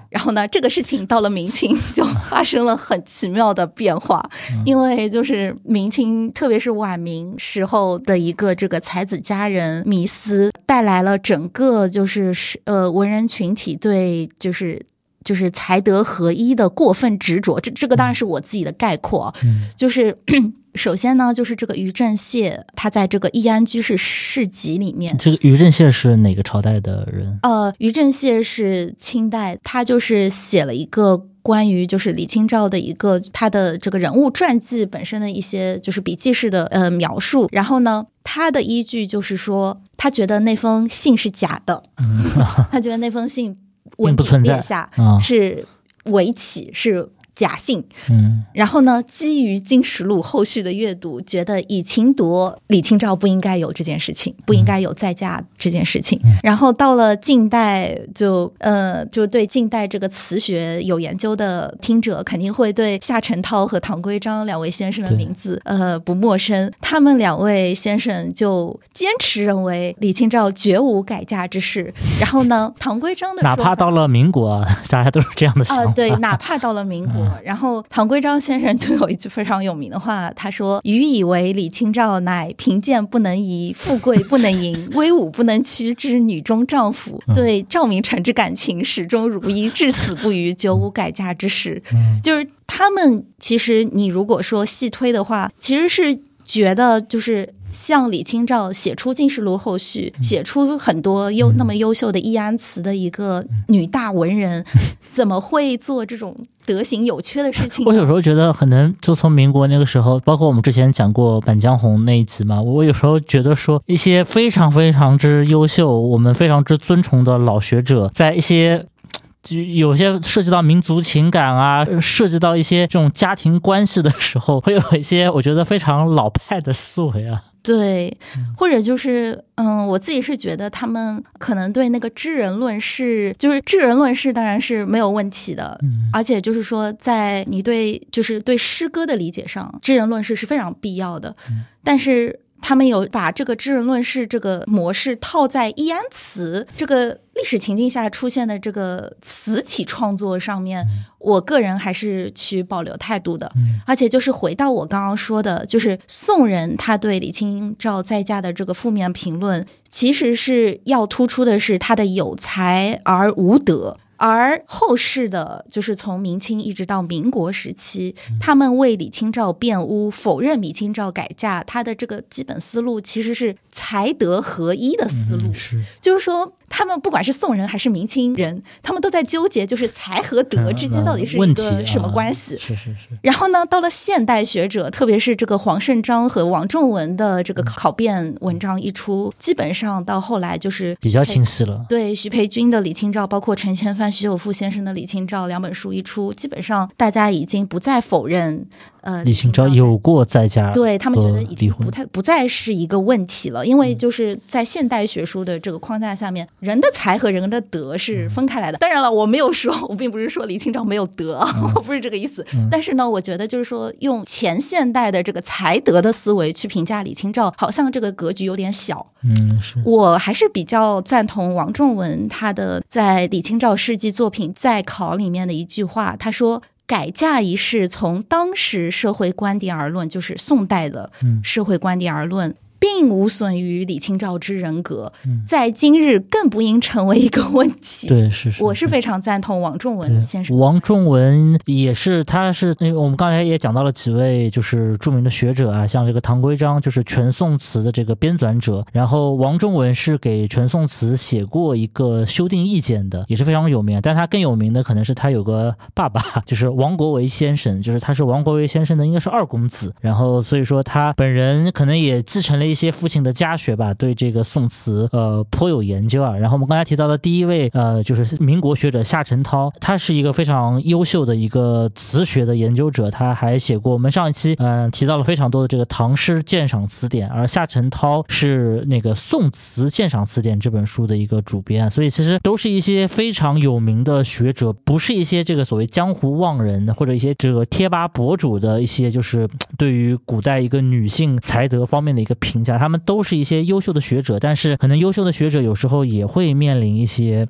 然后呢，这个事情到了明清就发生了很奇妙的变化，因为就是明清，特别是晚明时候的一个这个才子佳人迷思，带来了整个就是是呃文人群体对就是就是才德合一的过分执着。这这个当然是我自己的概括，嗯就是。首先呢，就是这个于正燮，他在这个《易安居士事集》里面，这个于正燮是哪个朝代的人？呃，于正燮是清代，他就是写了一个关于就是李清照的一个他的这个人物传记本身的一些就是笔记式的呃描述。然后呢，他的依据就是说，他觉得那封信是假的，他觉得那封信并不存在，下是围棋是。假性，嗯，然后呢？基于《金石录》后续的阅读，觉得以情夺李清照不应该有这件事情，不应该有再嫁这件事情。然后到了近代，就呃，就对近代这个词学有研究的听者，肯定会对夏承焘和唐圭章两位先生的名字呃不陌生。他们两位先生就坚持认为李清照绝无改嫁之事。然后呢，唐圭章的哪怕到了民国，大家都是这样的想法。对，哪怕到了民国。然后唐圭章先生就有一句非常有名的话，他说：“余以为李清照乃贫贱不能移，富贵不能淫，威武不能屈之女中丈夫，对赵明诚之感情始终如一，至死不渝，绝无改嫁之事。”就是他们其实你如果说细推的话，其实是觉得就是。像李清照写出《进士录》后续，写出很多优那么优秀的易安词的一个女大文人，怎么会做这种德行有缺的事情？我有时候觉得，可能就从民国那个时候，包括我们之前讲过《满江红》那一集嘛，我有时候觉得说，一些非常非常之优秀、我们非常之尊崇的老学者，在一些。就有些涉及到民族情感啊，涉及到一些这种家庭关系的时候，会有一些我觉得非常老派的思维啊。对，或者就是，嗯，我自己是觉得他们可能对那个知人论事，就是知人论事当然是没有问题的，嗯而且就是说，在你对就是对诗歌的理解上，知人论事是非常必要的，但是。他们有把这个知人论事这个模式套在易安词这个历史情境下出现的这个词体创作上面，我个人还是去保留态度的。嗯而且就是回到我刚刚说的，就是宋人他对李清照在家的这个负面评论，其实是要突出的是他的有才而无德。而后世的，就是从明清一直到民国时期，他们为李清照辩污，否认李清照改嫁，他的这个基本思路其实是才德合一的思路。嗯是就是说，他们不管是宋人还是明清人，他们都在纠结，就是才和德之间到底是一个什么啊关系。是是是，然后呢，到了现代学者，特别是这个黄胜章和王仲文的这个嗯考辩文章一出，基本上到后来就是比较清晰了。对徐培军的李清照，包括陈千帆、徐有富先生的李清照两本书一出，基本上大家已经不再否认，呃，李清照有过在家对他们觉得已经不太不再是一个问题了，因为就是在现代学术的这个框架下面，人的才和人的德是分开来的。当然了，我没有说，我并不是说李清照没有德，我不是这个意思。但是呢，我觉得就是说，用前现代的这个才德的思维去评价李清照，好像这个格局有点小。嗯是我还是比较赞同王仲文他的在李清照事迹作品再考里面的一句话，他说。改嫁一事，从当时社会观点而论，就是宋代的嗯。社会观点而论，并无损于李清照之人格，嗯在今日更不应成为一个问题。对是是，我是非常赞同王仲文先生。王仲文也是，他是那个我们刚才也讲到了几位就是著名的学者啊，像这个唐圭章就是全宋词的这个编纂者，然后王仲文是给全宋词写过一个修订意见的，也是非常有名。但他更有名的可能是他有个爸爸，就是王国维先生，就是他是王国维先生的应该是二公子，然后所以说他本人可能也继承了一些父亲的家学吧，对这个宋词呃颇有研究啊。然后我们刚才提到的第一位呃就是民国学者夏承焘，他是一个非常优秀的一个词学的研究者，他还写过我们上一期嗯、提到了非常多的这个唐诗鉴赏词典，而夏承焘是那个《宋词鉴赏词典》这本书的一个主编，所以其实都是一些非常有名的学者，不是一些这个所谓江湖望人或者一些这个贴吧博主的一些就是对于古代一个女性才德方面的一个评评价，他们都是一些优秀的学者，但是可能优秀的学者有时候也会面临一些。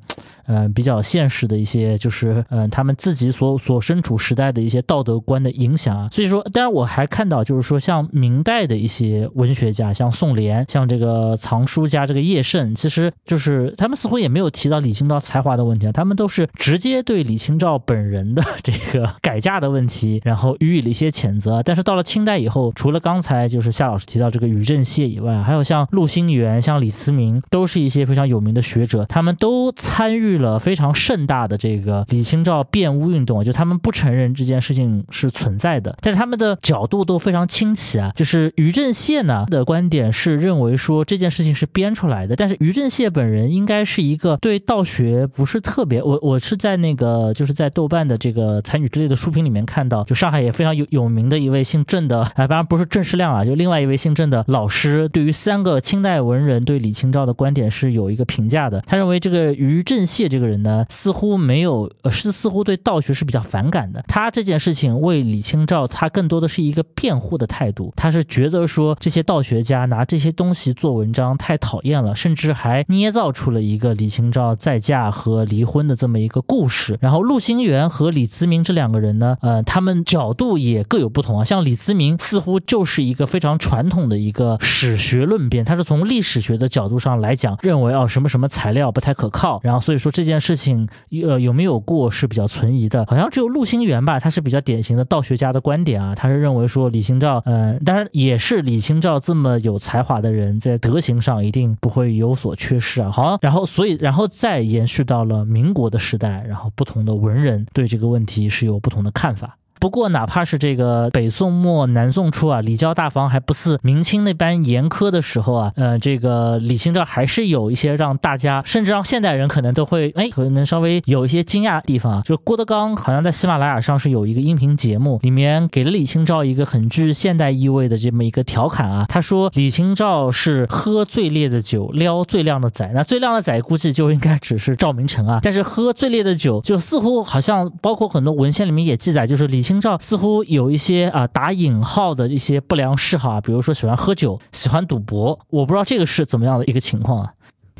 呃，比较现实的一些，就是呃，他们自己所所身处时代的一些道德观的影响啊。所以说，当然我还看到，就是说像明代的一些文学家，像宋濂，像这个藏书家这个叶慎，其实就是他们似乎也没有提到李清照才华的问题啊，他们都是直接对李清照本人的这个改嫁的问题，然后予以了一些谴责。但是到了清代以后，除了刚才就是夏老师提到这个于正界以外，还有像陆心源、像李思明，都是一些非常有名的学者，他们都参与了非常盛大的这个李清照辩污运动，就他们不承认这件事情是存在的，但是他们的角度都非常清奇啊。就是于正燮呢的观点是认为说这件事情是编出来的，但是于正燮本人应该是一个对道学不是特别，我我是在那个就是在豆瓣的这个才女之类的书评里面看到，就上海也非常有有名的一位姓郑的，哎，当然不是郑世亮啊，就另外一位姓郑的老师，对于三个清代文人对李清照的观点是有一个评价的，他认为这个于振燮这个人呢，似乎没有，呃，是似乎对道学是比较反感的。他这件事情为李清照，他更多的是一个辩护的态度。他是觉得说这些道学家拿这些东西做文章太讨厌了，甚至还捏造出了一个李清照再嫁和离婚的这么一个故事。然后陆心源和李思明这两个人呢，呃，他们角度也各有不同啊。像李思明似乎就是一个非常传统的一个史学论辩，他是从历史学的角度上来讲，认为哦什么什么材料不太可靠，然后所以说这件事情呃有没有过是比较存疑的。好像只有陆心源吧，他是比较典型的道学家的观点啊，他是认为说李清照，呃，当然也是李清照这么有才华的人，在德行上一定不会有所缺失啊。好，然后所以然后再延续到了民国的时代，然后不同的文人对这个问题是有不同的看法。不过哪怕是这个北宋末南宋初啊，礼教大防还不似明清那般严苛的时候啊，呃，这个李清照还是有一些让大家，甚至让现代人可能都会哎，可能稍微有一些惊讶的地方啊。就是郭德纲好像在喜马拉雅上是有一个音频节目，里面给了李清照一个很具现代意味的这么一个调侃啊。他说李清照是喝最烈的酒，撩最靓的仔。那最靓的仔估计就应该只是赵明诚啊。但是喝最烈的酒，就似乎好像包括很多文献里面也记载，就是李清照似乎有一些啊打引号的一些不良嗜好啊，比如说喜欢喝酒，喜欢赌博。我不知道这个是怎么样的一个情况啊。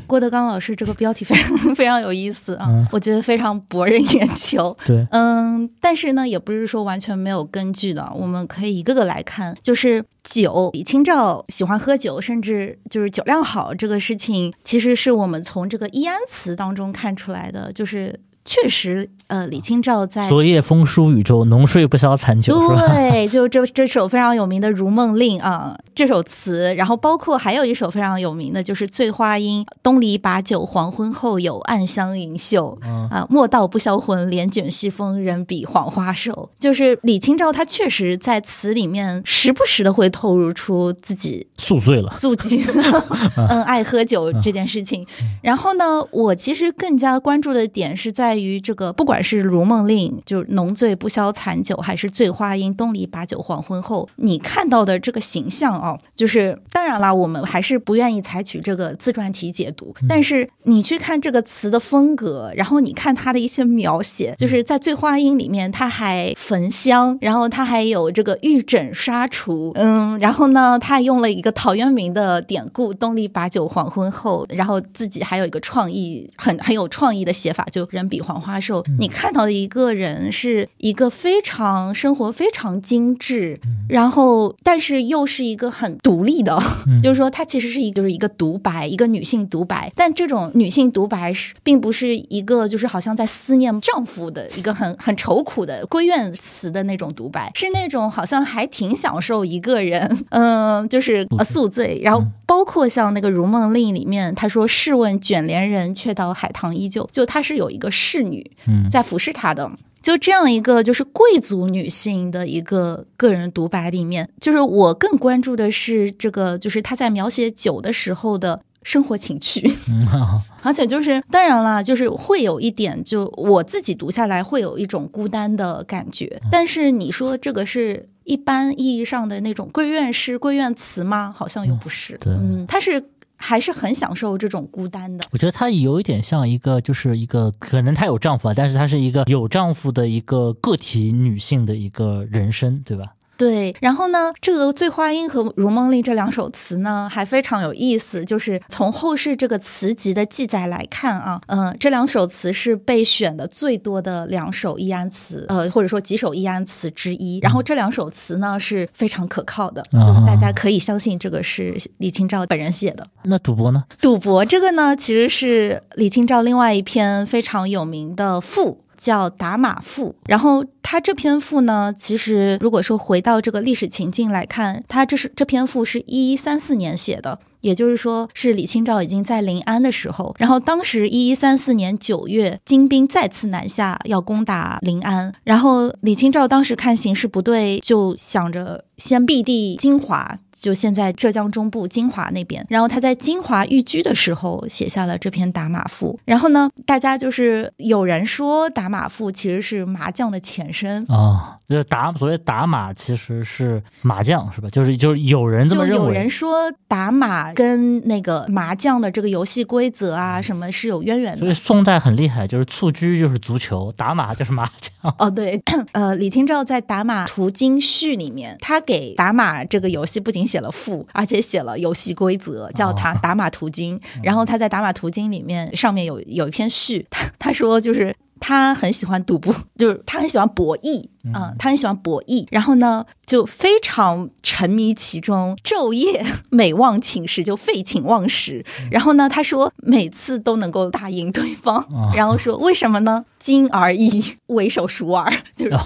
郭德纲老师这个标题非常非常有意思啊，我觉得非常博人眼球。对，嗯，但是呢，也不是说完全没有根据的，我们可以一个个来看。就是酒，李清照喜欢喝酒，甚至就是酒量好这个事情，其实是我们从这个易安词当中看出来的，就是确实。呃，李清照在昨夜风疏雨骤，浓睡不消残酒，对，就这这首非常有名的《如梦令》啊，这首词，然后包括还有一首非常有名的，就是《醉花阴》：东篱把酒黄昏后，有暗香盈袖。啊，莫道不销魂，帘卷西风，人比黄花瘦。就是李清照，她确实在词里面时不时的会透露出自己宿醉了，宿醉，嗯，爱喝酒这件事情。然后呢，我其实更加关注的点是在于这个，不管。是《如梦令》，就是浓醉不消残酒，还是《醉花阴》，东篱把酒黄昏后，你看到的这个形象啊，就是当然啦，我们还是不愿意采取这个自传体解读。但是你去看这个词的风格，然后你看它的一些描写，就是在《醉花阴》里面，他还焚香，然后他还有这个玉枕纱厨，嗯，然后呢，他还用了一个陶渊明的典故“东篱把酒黄昏后”，然后自己还有一个创意，很很有创意的写法，就人比黄花瘦。你看到的一个人是一个非常生活非常精致，然后但是又是一个很独立的，就是说她其实是一就是一个独白，一个女性独白。但这种女性独白是并不是一个就是好像在思念丈夫的一个很很愁苦的闺怨词的那种独白，是那种好像还挺享受一个人，嗯，就是呃宿醉。然后包括像那个《如梦令》里面，他说：“试问卷帘人，却道海棠依旧。”就他是有一个侍女，嗯。在服侍他的，就这样一个就是贵族女性的一个个人独白里面，就是我更关注的是这个，就是她在描写酒的时候的生活情趣，而且就是当然啦，就是会有一点，就我自己读下来会有一种孤单的感觉。但是你说这个是一般意义上的那种闺怨诗、闺怨词吗？好像又不是，嗯，它是。还是很享受这种孤单的。我觉得她有一点像一个，就是一个可能她有丈夫啊，但是她是一个有丈夫的一个个体女性的一个人生，对吧？对，然后呢，这个《醉花阴》和《如梦令》这两首词呢，还非常有意思。就是从后世这个词集的记载来看啊，嗯，这两首词是被选的最多的两首易安词，呃，或者说几首易安词之一。然后这两首词呢是非常可靠的，就大家可以相信这个是李清照本人写的。那赌博呢？赌博这个呢，其实是李清照另外一篇非常有名的赋。叫《打马赋》，然后他这篇赋呢，其实如果说回到这个历史情境来看，他这是这篇赋是一一三四年写的，也就是说是李清照已经在临安的时候，然后当时一一三四年九月，金兵再次南下要攻打临安，然后李清照当时看形势不对，就想着先避地金华。就现在浙江中部金华那边，然后他在金华寓居的时候写下了这篇《打马赋》。然后呢，大家就是有人说《打马赋》其实是麻将的前身啊。就是打所谓打马其实是麻将是吧？就是就是有人这么认为。有人说打马跟那个麻将的这个游戏规则啊什么是有渊源的。所以宋代很厉害，就是蹴鞠就是足球，打马就是麻将。哦，对，呃，李清照在《打马图经序》里面，他给打马这个游戏不仅写了赋，而且写了游戏规则，叫他《打马图经》。然后他在《打马图经》里面上面有有一篇序，他他说就是他很喜欢赌博，就是他很喜欢博弈。嗯，他很喜欢博弈，然后呢，就非常沉迷其中，昼夜 每忘寝时就废寝忘食。然后呢，他说每次都能够打赢对方，然后说为什么呢？精而已，为手熟耳，就是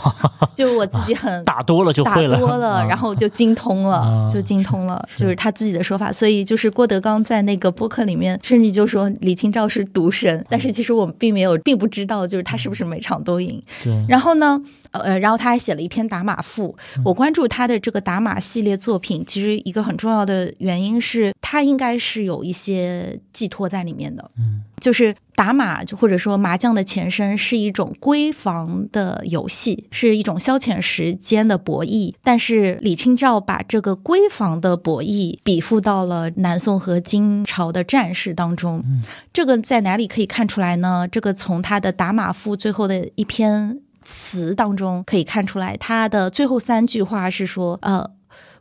就我自己很打多了就会了，打多了，然后就精通了，就精通了，就是他自己的说法。所以就是郭德纲在那个播客里面，甚至就说李清照是赌神，但是其实我们并没有，并不知道就是他是不是每场都赢。对，然后呢，呃，然然后他还写了一篇打马赋。我关注他的这个打马系列作品，其实一个很重要的原因是他应该是有一些寄托在里面的。嗯，就是打马，就或者说麻将的前身是一种闺房的游戏，是一种消遣时间的博弈。但是李清照把这个闺房的博弈比附到了南宋和金朝的战事当中。嗯，这个在哪里可以看出来呢？这个从他的打马赋最后的一篇词当中可以看出来，他的最后三句话是说，呃。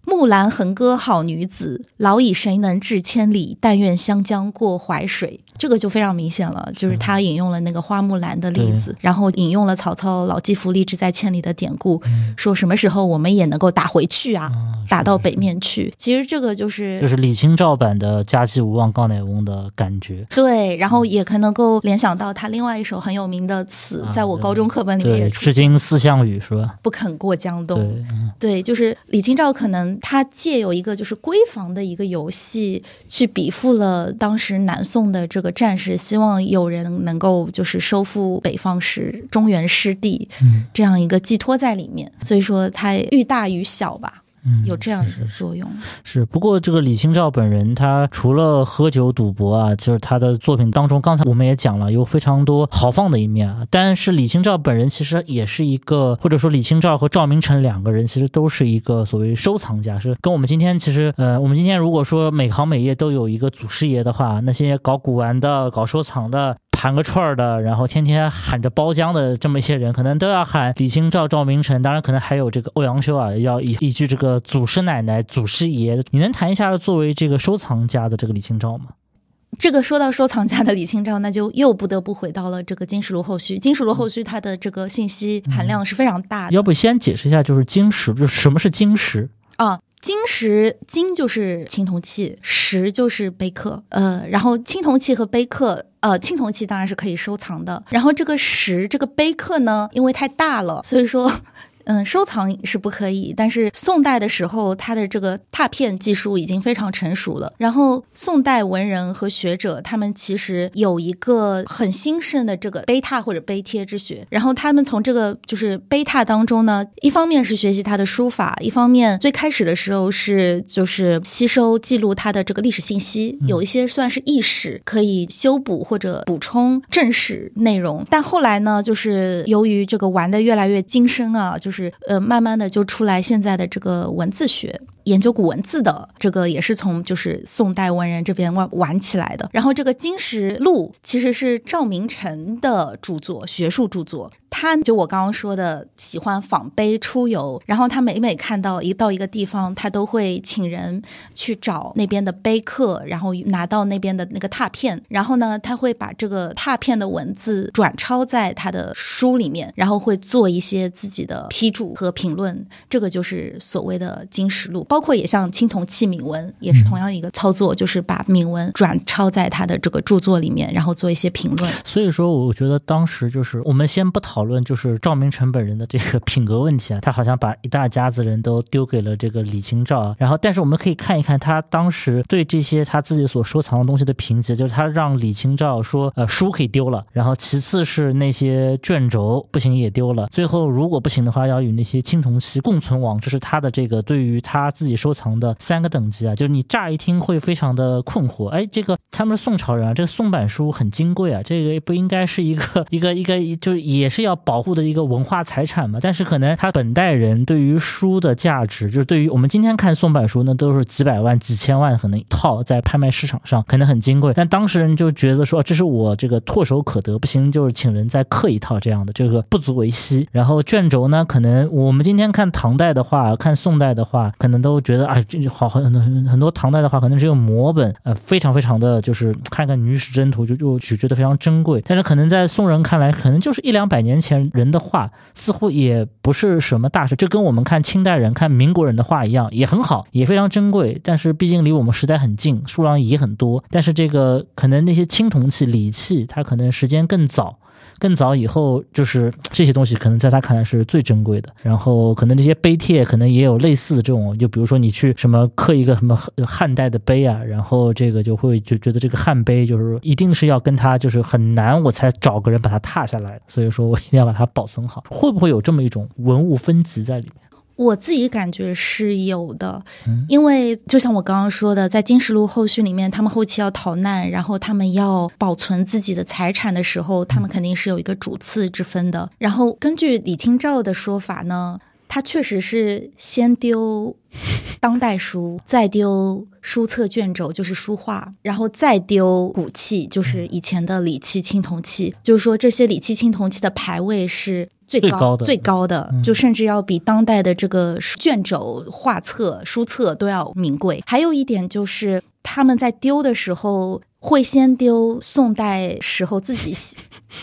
木兰横歌好女子，老矣谁能至千里？但愿湘江过淮水。这个就非常明显了，就是他引用了那个花木兰的例子，然后引用了曹操“老骥伏枥，志在千里”的典故，说什么时候我们也能够打回去啊？打到北面去。其实这个就是就是李清照版的“家祭无忘告乃翁”的感觉。对，然后也可能够联想到他另外一首很有名的词，在我高中课本里面也出至今思项羽是吧？不肯过江东。对，对，就是李清照可能他借有一个就是闺房的一个游戏，去比附了当时南宋的这个。战士希望有人能够就是收复北方时中原失地，嗯，这样一个寄托在里面，所以说他欲大于小吧。嗯，有这样的作用是。不过这个李清照本人，他除了喝酒赌博啊，就是他的作品当中，刚才我们也讲了，有非常多豪放的一面啊。但是李清照本人其实也是一个，或者说李清照和赵明诚两个人其实都是一个所谓收藏家，是跟我们今天其实呃，我们今天如果说每行每业都有一个祖师爷的话，那些搞古玩的、搞收藏的。盘个串儿的，然后天天喊着包浆的这么一些人，可能都要喊李清照、赵明诚，当然可能还有这个欧阳修啊，要一一句这个祖师奶奶、祖师爷。你能谈一下作为这个收藏家的这个李清照吗？这个说到收藏家的李清照，那就又不得不回到了这个金石录后续。金石录后续它的这个信息含量是非常大的。要不先解释一下，就是金石，就是什么是金石啊？金石金就是青铜器，石就是碑刻。呃，然后青铜器和碑刻。呃，青铜器当然是可以收藏的。然后这个石这个碑刻呢，因为太大了，所以说。嗯，收藏是不可以，但是宋代的时候，它的这个拓片技术已经非常成熟了。然后宋代文人和学者，他们其实有一个很兴盛的这个碑拓或者碑帖之学。然后他们从这个就是碑拓当中呢，一方面是学习他的书法，一方面最开始的时候是就是吸收记录他的这个历史信息，有一些算是异史，可以修补或者补充正史内容。但后来呢，就是由于这个玩的越来越精深啊，就是。是呃，慢慢的就出来现在的这个文字学。研究古文字的这个也是从就是宋代文人这边玩玩起来的。然后这个《金石录》其实是赵明诚的著作，学术著作。他就我刚刚说的，喜欢访碑出游，然后他每每看到一到一个地方，他都会请人去找那边的碑刻，然后拿到那边的那个拓片，然后呢，他会把这个拓片的文字转抄在他的书里面，然后会做一些自己的批注和评论。这个就是所谓的《金石录》。包括也像青铜器铭文，也是同样一个操作，就是把铭文转抄在他的这个著作里面，然后做一些评论。所以说，我觉得当时就是我们先不讨论，就是赵明诚本人的这个品格问题啊，他好像把一大家子人都丢给了这个李清照。然后，但是我们可以看一看他当时对这些他自己所收藏的东西的评级，就是他让李清照说，呃，书可以丢了，然后其次是那些卷轴不行也丢了，最后如果不行的话，要与那些青铜器共存亡，这是他的这个对于他自己。自己收藏的三个等级啊，就是你乍一听会非常的困惑，哎，这个他们是宋朝人啊，这个宋版书很金贵啊，这个不应该是一个 一个一个，就是也是要保护的一个文化财产嘛？但是可能他本代人对于书的价值，就是对于我们今天看宋版书，那都是几百万、几千万可能一套在拍卖市场上可能很金贵，但当时人就觉得说这是我这个唾手可得，不行就是请人再刻一套这样的，这个不足为惜。然后卷轴呢，可能我们今天看唐代的话，看宋代的话，可能都。都觉得啊，这好很很很多唐代的话，可能只有摹本，呃，非常非常的就是看看女史箴图就就就觉得非常珍贵。但是可能在宋人看来，可能就是一两百年前人的画，似乎也不是什么大事。这跟我们看清代人看民国人的画一样，也很好，也非常珍贵。但是毕竟离我们时代很近，数量也很多。但是这个可能那些青铜器、礼器，它可能时间更早。更早以后，就是这些东西可能在他看来是最珍贵的。然后可能那些碑帖可能也有类似的这种，就比如说你去什么刻一个什么汉代的碑啊，然后这个就会就觉得这个汉碑就是一定是要跟他就是很难，我才找个人把它踏下来，所以说我一定要把它保存好。会不会有这么一种文物分级在里面？我自己感觉是有的，嗯因为就像我刚刚说的，在金石录后续里面，他们后期要逃难，然后他们要保存自己的财产的时候，他们肯定是有一个主次之分的。然后根据李清照的说法呢，他确实是先丢当代书，再丢书册卷轴，就是书画，然后再丢骨器，就是以前的礼器、青铜器。就是说这些礼器、青铜器的牌位是。最高最高的最高的，嗯就甚至要比当代的这个卷轴、画册、书册都要名贵。还有一点就是，他们在丢的时候会先丢宋代时候自己写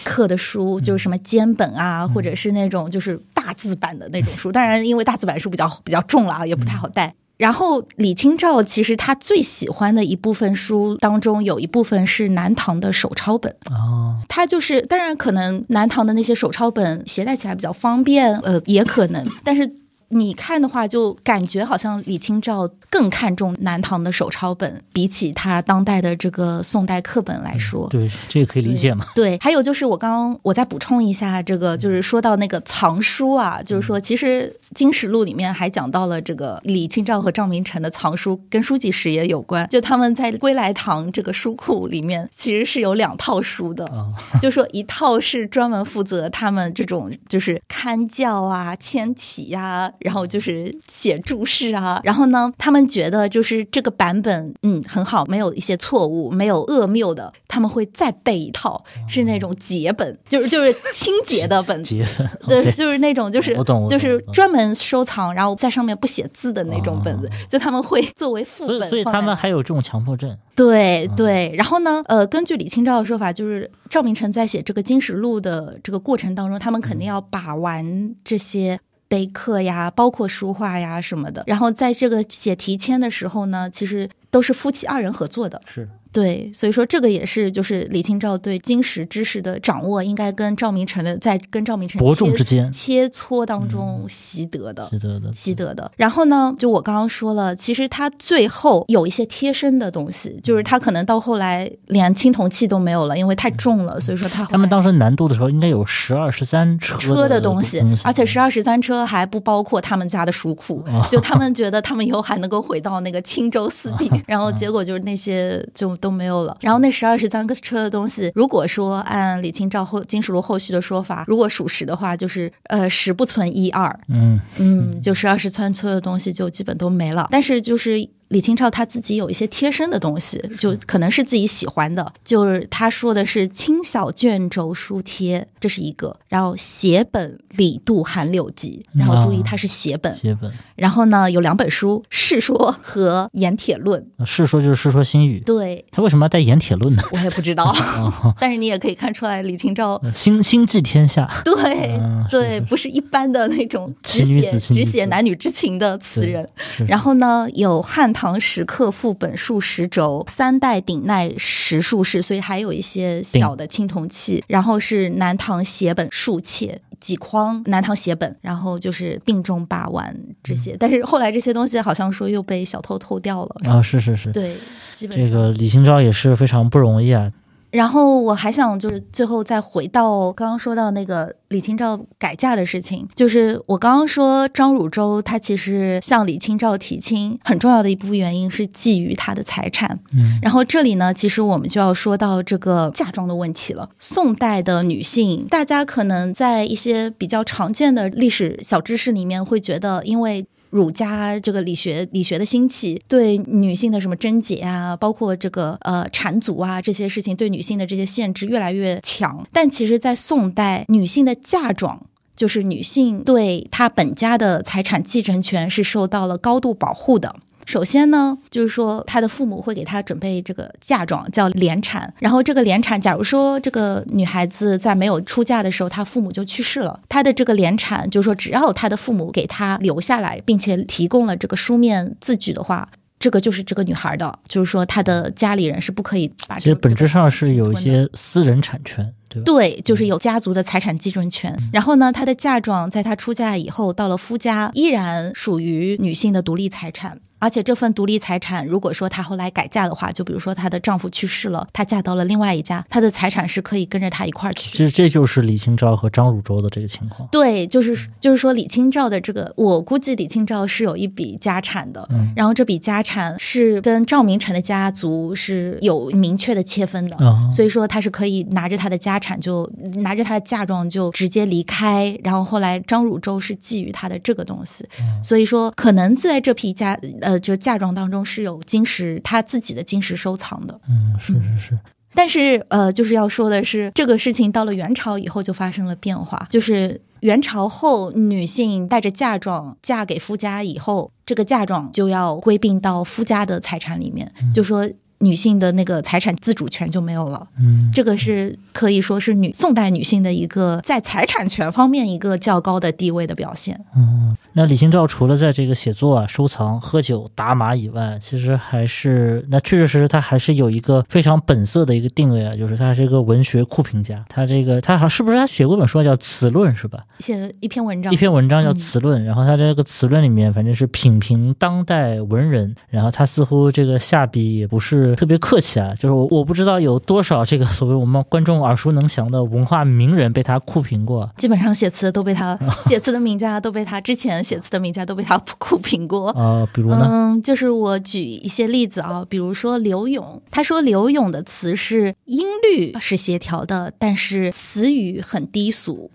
刻的书，就是什么笺本啊，或者是那种就是大字版的那种书。当然，因为大字版书比较比较重了啊，也不太好带。然后李清照其实他最喜欢的一部分书当中，有一部分是南唐的手抄本。哦，他就是，当然可能南唐的那些手抄本携带起来比较方便，呃，也可能，但是你看的话，就感觉好像李清照更看重南唐的手抄本，比起他当代的这个宋代课本来说。对，这个可以理解嘛？对，还有就是我刚刚我再补充一下，这个就是说到那个藏书啊，就是说其实《金石录》里面还讲到了这个李清照和赵明诚的藏书，跟书记室也有关。就他们在归来堂这个书库里面，其实是有两套书的，啊、就说一套是专门负责他们这种就是看教啊、签体呀、然后就是写注释啊。然后呢，他们觉得就是这个版本嗯很好，没有一些错误，没有恶谬的，他们会再备一套，是那种节本，就是就是清洁的本子。结分，对，就是那种，就是我懂就是专门收藏，然后在上面不写字的那种本子，就他们会作为副本所以所以他们还有这种强迫症。对对，然后呢，呃，根据李清照的说法，就是赵明诚在写这个《金石录》的这个过程当中，他们肯定要把玩这些。碑刻呀，包括书画呀什么的，然后在这个写题签的时候呢，其实都是夫妻二人合作的。是，对，所以说这个也是就是李清照对金石知识的掌握，应该跟赵明诚的在跟赵明诚伯仲切之间切磋当中习得的。习得的。习得的。然后呢，就我刚刚说了，其实他最后有一些贴身的东西，就是他可能到后来连青铜器都没有了，因为太重了，所以说他他们当时南渡的时候，应该有十二、十三车车的东西，而且十二十三车还不包括他们家的书库，哦就他们觉得他们以后还能够回到那个青州四 地，然后结果就是那些就都没有了。然后那十二十三个车的东西，如果说按李清照后金石录后续的说法，如果属实的话，就是呃十不存一二，嗯，嗯，就十二十三车的东西就基本都没了。但是就是李清照他自己有一些贴身的东西，就可能是自己喜欢的，就是他说的是轻小卷轴书贴，这是一个，然后写本《李杜寒柳集》，然后注意啊它是写本，写本然后呢有两本书，《世说》和《盐铁论》。世说就是《世说新语》，对他为什么要带盐铁论呢？我也不知道，但是你也可以看出来李清照心心系天下，对、对，不是一般的那种只写只写男女之情的词人。然后呢，有汉唐石刻副本数十轴，三代鼎鼐十数式，所以还有一些小的青铜器。然后是南唐写本数切。几筐南唐写本，然后就是病重把玩这些，但是后来这些东西好像说又被小偷偷掉了。啊，是是是，对，基本这个李清照也是非常不容易啊。然后我还想就是最后再回到刚刚说到那个李清照改嫁的事情，就是我刚刚说张汝舟他其实向李清照提亲很重要的一部分原因是觊觎她的财产。嗯，然后这里呢，其实我们就要说到这个嫁妆的问题了。宋代的女性，大家可能在一些比较常见的历史小知识里面会觉得，因为儒家这个理学理学的兴起，对女性的什么贞洁啊，包括这个呃缠足啊这些事情，对女性的这些限制越来越强。但其实，在宋代，女性的嫁妆。就是女性对她本家的财产继承权是受到了高度保护的。首先呢，就是说她的父母会给她准备这个嫁妆，叫连产。然后这个连产，假如说这个女孩子在没有出嫁的时候，她父母就去世了，她的这个连产，就是说只要她的父母给她留下来，并且提供了这个书面字据的话。这个就是这个女孩的，就是说她的家里人是不可以把这个。其实本质上是有一些私人产权，对对吧？对，就是有家族的财产继承权。然后呢，她的嫁妆在她出嫁以后到了夫家，依然属于女性的独立财产。而且这份独立财产，如果说她后来改嫁的话，就比如说她的丈夫去世了，她嫁到了另外一家，她的财产是可以跟着她一块儿去。这这就是李清照和张汝舟的这个情况。对，就是就是说李清照的这个，我估计李清照是有一笔家产的，嗯然后这笔家产是跟赵明诚的家族是有明确的切分的。啊，所以说她是可以拿着她的家产就拿着她的嫁妆就直接离开，然后后来张汝舟是觊觎她的这个东西，所以说可能在这批家呃就嫁妆当中是有金石她自己的金石收藏的，嗯，是是是，但是呃就是要说的是这个事情到了元朝以后就发生了变化，就是。元朝后，女性带着嫁妆嫁给夫家以后，这个嫁妆就要归并到夫家的财产里面，就说女性的那个财产自主权就没有了。嗯，这个是可以说是女宋代女性的一个在财产权方面一个较高的地位的表现。嗯，那李清照除了在这个写作啊、收藏、喝酒、打马以外，其实还是那确确实实她还是有一个非常本色的一个定位啊，就是她是一个文学酷评家。她这个她好像是不是她写过一本书叫《词论》是吧？写了一篇文章，一篇文章叫《嗯词论》，然后她这个词论里面反正是品评当代文人，然后她似乎这个下笔也不是特别客气啊，就是我我不知道有多少这个所谓我们观众耳熟能详的文化名人被他酷评过。基本上写词都被他 写词的名家都被他之前写词的名家都被他酷评过。呃，比如呢？嗯，就是我举一些例子啊，比如说柳永，他说柳永的词是音律是协调的，但是词语很低俗。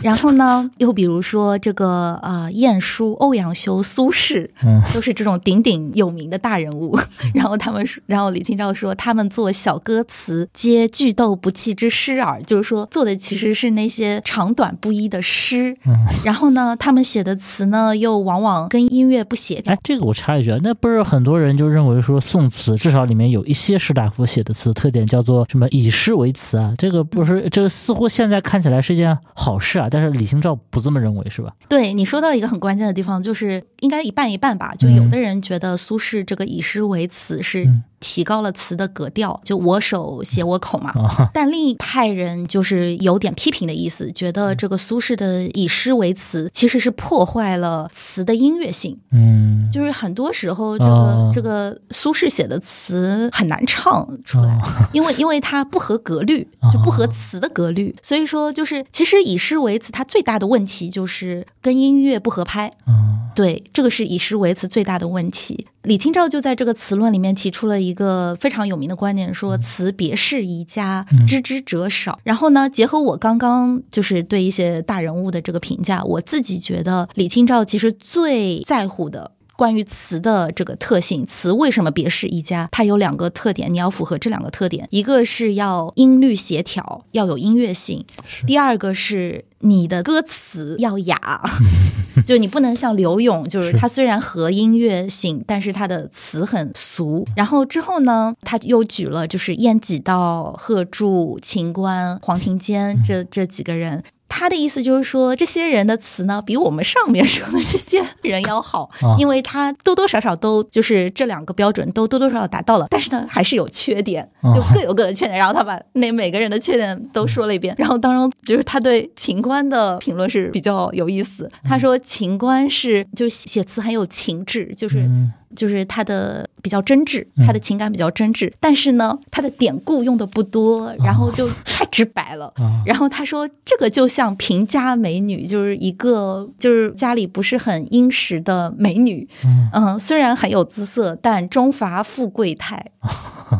然后呢，又比如说这个啊、呃晏殊、欧阳修、苏轼，嗯都是这种鼎鼎有名的大人物。然后他们说，然后李清照说，他们做小歌词，皆句斗不弃之诗耳，就是说做的其实是那些长短不一的诗。嗯 然后呢，他们写的词呢，又往往跟音乐不协调哎。，这个我插一句啊，那不是很多人就认为说宋词至少里面有一些士大夫写的词特点叫做什么以诗为词啊？这个不是，这个似乎现在看起来是一件好事啊，但是李清照不这么认为，是吧？对你说到一个很关键的地方，就是应该一半一半吧。就有的人觉得苏轼这个以诗为词是嗯提高了词的格调，就我手写我口嘛。啊，但另一派人就是有点批评的意思，觉得这个苏轼的以诗为词其实是破坏了词的音乐性。嗯，就是很多时候，这个、哦这个苏轼写的词很难唱出来，哦因为因为它不合格律，就不合词的格律。所以说，就是其实以诗为词，它最大的问题就是跟音乐不合拍。嗯对，这个是以诗为词最大的问题。李清照就在这个词论里面提出了一个非常有名的观点，说词别是宜家，知之者少。然后呢，结合我刚刚就是对一些大人物的这个评价，我自己觉得李清照其实最在乎的。关于词的这个特性，词为什么别是一家？它有两个特点，你要符合这两个特点，一个是要音律协调，要有音乐性；第二个是你的歌词要雅，就你不能像刘勇，就是是他虽然合音乐性，但是他的词很俗。然后之后呢，他又举了就是晏几道、贺铸、秦观、黄庭坚这这几个人。他的意思就是说，这些人的词呢，比我们上面说的这些人要好，啊因为他多多少少都就是这两个标准都多多少少达到了，但是呢，还是有缺点，啊就各有各的缺点。然后他把那每个人的缺点都说了一遍，然后当中就是他对秦观的评论是比较有意思。他说秦观是就是写词很有情致，就是。嗯就是他的比较真挚，嗯。他的情感比较真挚，但是呢，他的典故用的不多，然后就太直白了。啊。然后他说，这个就像贫家美女，就是一个就是家里不是很殷实的美女，嗯。嗯，虽然很有姿色，但中乏富贵态。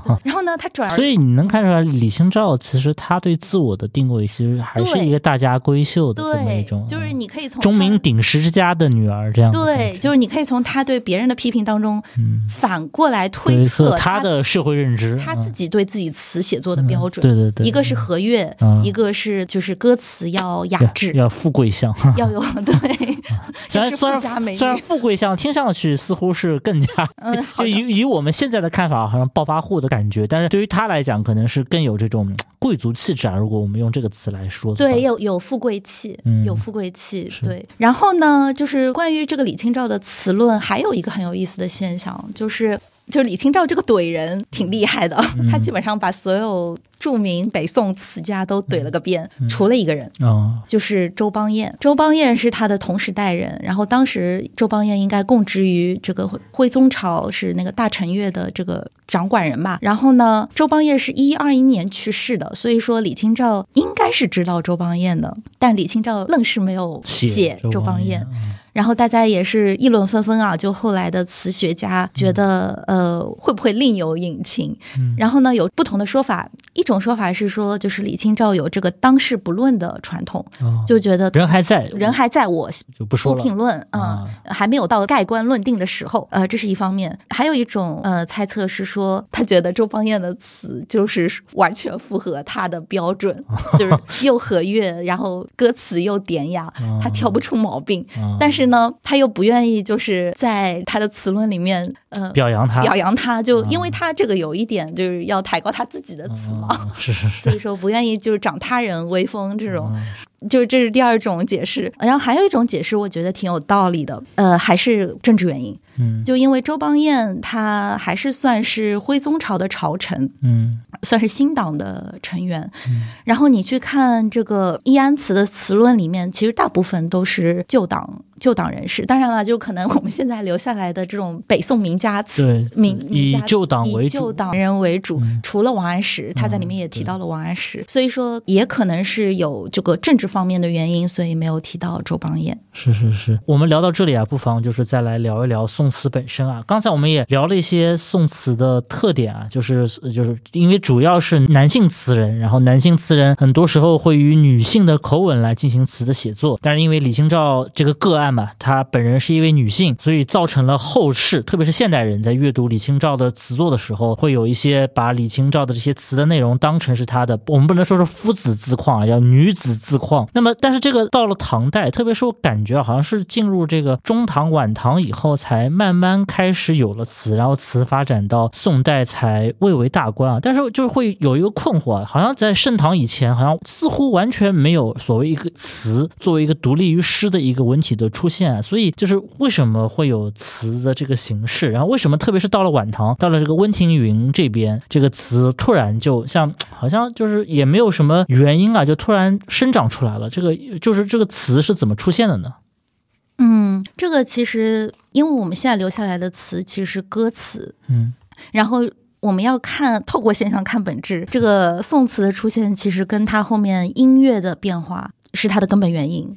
对然后呢，他转而所以你能看出来，李清照其实她对自我的定位，其实还是一个大家闺秀的这么一种，，就是你可以从钟鸣鼎食之家的女儿这样对，就是你可以从他对别人的批评当中嗯，反过来推推测测她的社会认知，他嗯自己对自己词写作的标准。对对对，一个是和悦，嗯一个是就是歌词要雅致，要富贵相，要有 对，虽然虽然虽然富贵相听上去似乎是更加，嗯，就以以我们现在的看法，好像暴发户的感觉，但是对于他来讲，可能是更有这种嗯贵族气质啊。如果我们用这个词来说，对，有有富贵气，嗯有富贵气，是对。然后呢，就是关于这个李清照的词论，还有一个很有意思的现象，就是就是李清照这个怼人挺厉害的，他基本上把所有著名北宋词家都怼了个遍，除了一个人，哦，就是周邦彦。周邦彦是他的同时代人，然后当时周邦彦应该供职于这个徽宗朝，是那个大臣乐的这个掌管人吧。然后呢，周邦彦是一二一年去世的，所以说李清照应该是知道周邦彦的，但李清照愣是没有写周邦彦。然后大家也是议论纷纷啊，就后来的词学家觉得，呃，会不会另有隐情？然后呢，有不同的说法。一种说法是说，就是李清照有这个当世不论的传统，就觉得人还在，人还在我就不评论嗯，还没有到盖棺论定的时候。呃，这是一方面。还有一种呃猜测是说，他觉得周邦彦的词就是完全符合他的标准，就是又和悦，然后歌词又典雅，他挑不出毛病。但是呢，他又不愿意就是在他的词论里面呃表扬他，表扬他，就因为他这个有一点就是要抬高他自己的词嘛。是是，所以说不愿意就是长他人威风这种，就是这是第二种解释。然后还有一种解释，我觉得挺有道理的，呃，还是政治原因。嗯，就因为周邦彦他还是算是徽宗朝的朝臣，嗯，算是新党的成员。然后你去看这个易安词的词论里面，其实大部分都是旧党。旧党人士，当然了，就可能我们现在留下来的这种北宋名家词，名以旧党为以旧党人为主，除了王安石，他在里面也提到了王安石，所以说也可能是有这个政治方面的原因，所以没有提到周邦彦。是是是，我们聊到这里啊，不妨就是再来聊一聊宋词本身啊。刚才我们也聊了一些宋词的特点啊，就是就是因为主要是男性词人，然后男性词人很多时候会以女性的口吻来进行词的写作，但是因为李清照这个个案。嘛，她本人是一位女性，所以造成了后世，特别是现代人在阅读李清照的词作的时候，会有一些把李清照的这些词的内容当成是她的，我们不能说是夫子自况啊，叫女子自况。那么，但是这个到了唐代，特别是我感觉好像是进入这个中唐、晚唐以后，才慢慢开始有了词，然后词发展到宋代才蔚为大观啊。但是就是会有一个困惑啊，好像在盛唐以前，好像似乎完全没有所谓一个词作为一个独立于诗的一个文体的。出现，所以就是为什么会有词的这个形式，然后为什么特别是到了晚唐，到了这个温庭筠这边，这个词突然就像好像就是也没有什么原因啊，就突然生长出来了。这个就是这个词是怎么出现的呢？嗯，这个其实因为我们现在留下来的词其实是歌词，嗯，然后我们要看透过现象看本质，这个宋词的出现其实跟它后面音乐的变化。是它的根本原因，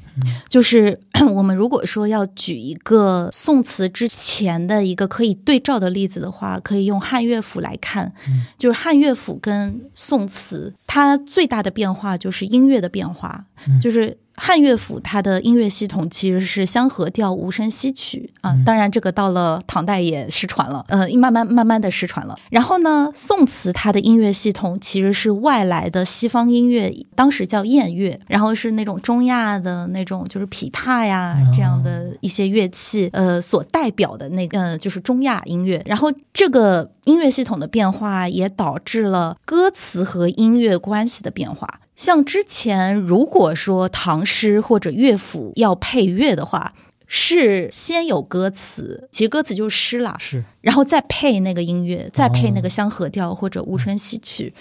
就是 我们如果说要举一个宋词之前的一个可以对照的例子的话，可以用汉乐府来看，就是汉乐府跟宋词，它最大的变化就是音乐的变化，就是。汉乐府它的音乐系统其实是相和调、无声息曲啊，当然这个到了唐代也失传了，呃，慢慢慢慢的失传了。然后呢，宋词它的音乐系统其实是外来的西方音乐，当时叫燕乐，然后是那种中亚的那种就是琵琶呀这样的一些乐器，呃，所代表的那个就是中亚音乐。然后这个音乐系统的变化也导致了歌词和音乐关系的变化。像之前，如果说唐诗或者乐府要配乐的话，是先有歌词，其实歌词就是诗啦，是，然后再配那个音乐，再配那个香河调或者无声戏曲。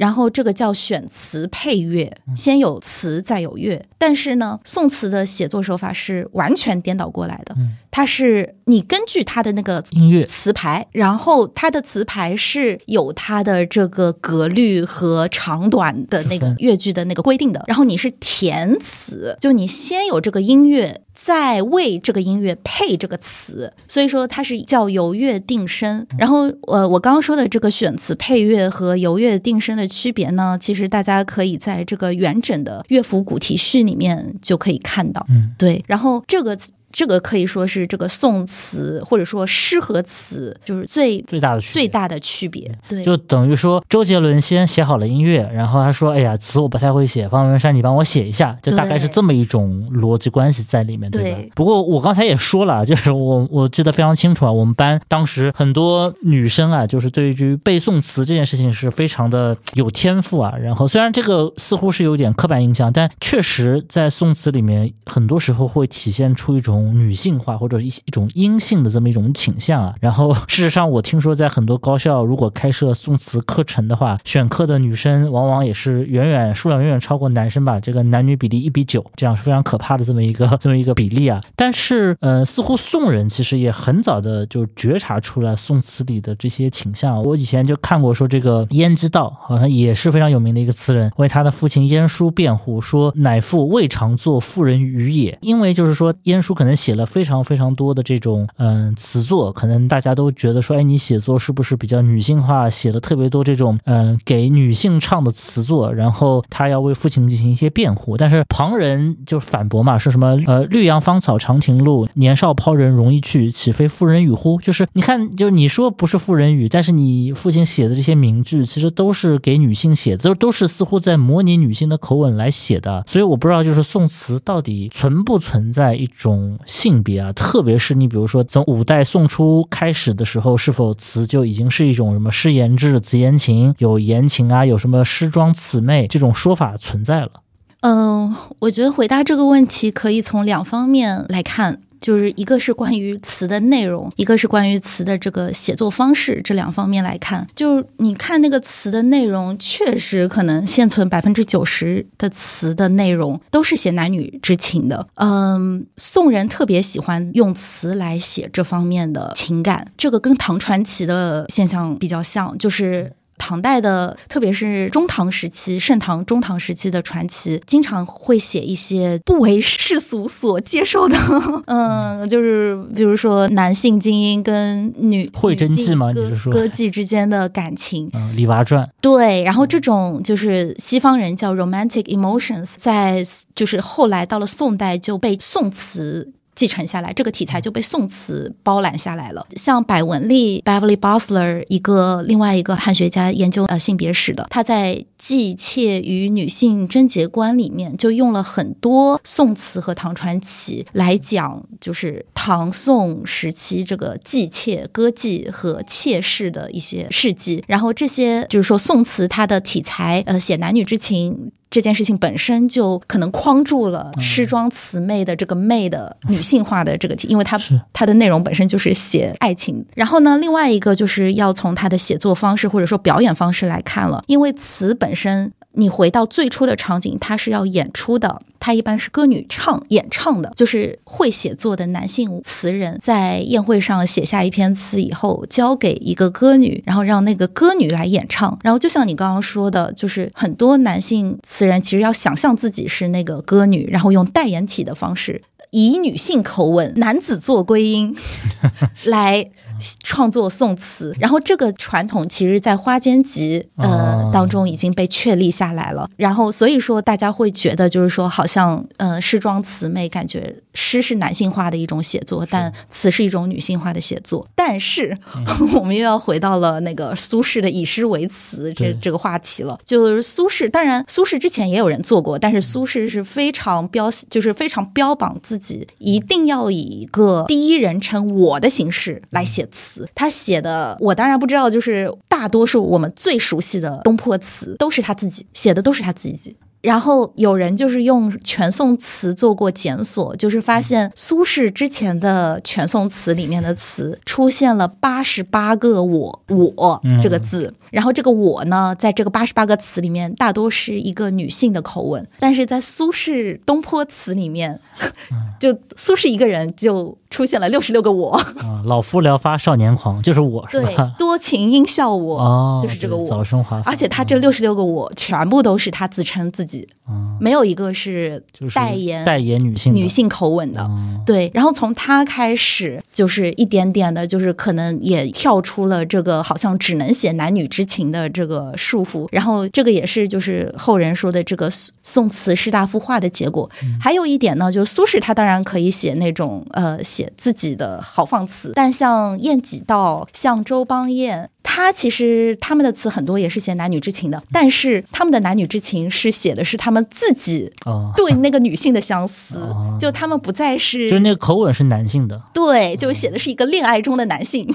然后这个叫选词配乐，先有词再有乐。但是呢，宋词的写作手法是完全颠倒过来的。它是你根据它的那个音乐词牌，然后它的词牌是有它的这个格律和长短的那个乐句的那个规定的。然后你是填词，就你先有这个音乐。在为这个音乐配这个词，所以说它是叫由乐定声。然后，呃，我刚刚说的这个选词配乐和由乐定声的区别呢，其实大家可以在这个完整的乐府古题序里面就可以看到。嗯，对。然后这个。这个可以说是这个宋词或者说诗和词就是最最大的最大的区别。对，就等于说周杰伦先写好了音乐，然后他说：“哎呀，词我不太会写，方文山你帮我写一下。”就大概是这么一种逻辑关系在里面，对吧？不过我刚才也说了，就是我我记得非常清楚啊，我们班当时很多女生啊，就是对于背诵词这件事情是非常的有天赋啊。然后虽然这个似乎是有点刻板印象，但确实在宋词里面很多时候会体现出一种。种女性化或者一一种阴性的这么一种倾向啊。然后 事实上，我听说在很多高校，如果开设宋词课程的话，选课的女生往往也是远远数量远远超过男生吧，这个男女比例一比九，这样是非常可怕的这么一个 这么一个比例啊。但是，呃，似乎宋人其实也很早的就觉察出来宋词里的这些倾向。我以前就看过说，这个燕之道好像也是非常有名的一个词人，为他的父亲燕叔辩护，说乃父未尝作妇人语也。因为就是说，燕叔可能写了非常非常多的这种嗯词作，可能大家都觉得说，哎，你写作是不是比较女性化，写了特别多这种嗯给女性唱的词作，然后他要为父亲进行一些辩护。但是旁人就反驳嘛，说什么呃绿杨芳草长亭路，年少抛人容易去，岂非妇人语乎？就是你看，就你说不是妇人语，但是你父亲写的这些名句，其实都是给女性写的，都都是似乎在模拟女性的口吻来写的。所以我不知道，就是宋词到底存不存在一种性别啊？特别是你比如说从五代宋初开始的时候，是否词就已经是一种什么诗言志、词言情，有言情啊，有什么诗庄词媚这种说法存在了？嗯，我觉得回答这个问题可以从两方面来看，就是一个是关于词的内容，一个是关于词的这个写作方式，这两方面来看，就是你看那个词的内容，确实可能现存百分之九十的词的内容都是写男女之情的。嗯，宋人特别喜欢用词来写这方面的情感，这个跟唐传奇的现象比较像，就是。唐代的，特别是中唐时期、盛唐、中唐时期的传奇，经常会写一些不为世俗所接受的，嗯，就是比如说男性精英跟女会真迹吗？你是说歌妓之间的感情？嗯，《李娃传》对，然后这种就是西方人叫 romantic emotions，在就是后来到了宋代就被宋词。继承下来，这个题材就被宋词包揽下来了。像百文丽 （Beverly Bosler） 一个另外一个汉学家研究呃性别史的，他在《妓妾与女性贞洁观》里面就用了很多宋词和唐传奇来讲，就是唐宋时期这个妓妾、歌妓和妾室的一些事迹。然后这些就是说宋词它的题材，呃，写男女之情。这件事情本身就可能框住了诗庄词媚的这个媚的女性化的这个题，因为它它的内容本身就是写爱情。然后呢，另外一个就是要从它的写作方式或者说表演方式来看了，因为词本身。你回到最初的场景，它是要演出的，它一般是歌女唱演唱的，就是会写作的男性词人，在宴会上写下一篇词以后，交给一个歌女，然后让那个歌女来演唱。然后就像你刚刚说的，就是很多男性词人其实要想象自己是那个歌女，然后用代言体的方式，以女性口吻，男子做归音来。创作宋词，然后这个传统其实，在《花间集》呃当中已经被确立下来了。然后，所以说大家会觉得，就是说，好像呃诗装词媚，感觉诗是男性化的一种写作，但词是一种女性化的写作。但是，我们又要回到了那个苏轼的以诗为词这这个话题了。就是苏轼，当然苏轼之前也有人做过，但是苏轼是非常标，就是非常标榜自己一定要以一个第一人称我的形式来写。词他写的，我当然不知道，就是大多数我们最熟悉的东坡词都是他自己写的，都是他自己。然后有人就是用全宋词做过检索，就是发现苏轼之前的全宋词里面的词出现了八十八个“我”我这个字，然后这个“我”呢，在这个八十八个词里面，大多是一个女性的口吻，但是在苏轼东坡词里面，就苏轼一个人就。出现了六十六个我啊，老夫聊发少年狂，就是我是吧？多情应笑我，就是这个我。早生华，而且他这六十六个我全部都是他自称自己，没有一个是代言代言女性女性口吻的。对，然后从他开始，就是一点点的，就是可能也跳出了这个好像只能写男女之情的这个束缚。然后这个也是就是后人说的这个宋词士大夫化的结果。还有一点呢，就是苏轼他当然可以写那种呃写自己的豪放词，但像晏几道、像周邦彦。他其实他们的词很多也是写男女之情的，但是他们的男女之情是写的是他们自己哦，对那个女性的相思，哦就他们不再是就是那个口吻是男性的，对，就写的是一个恋爱中的男性。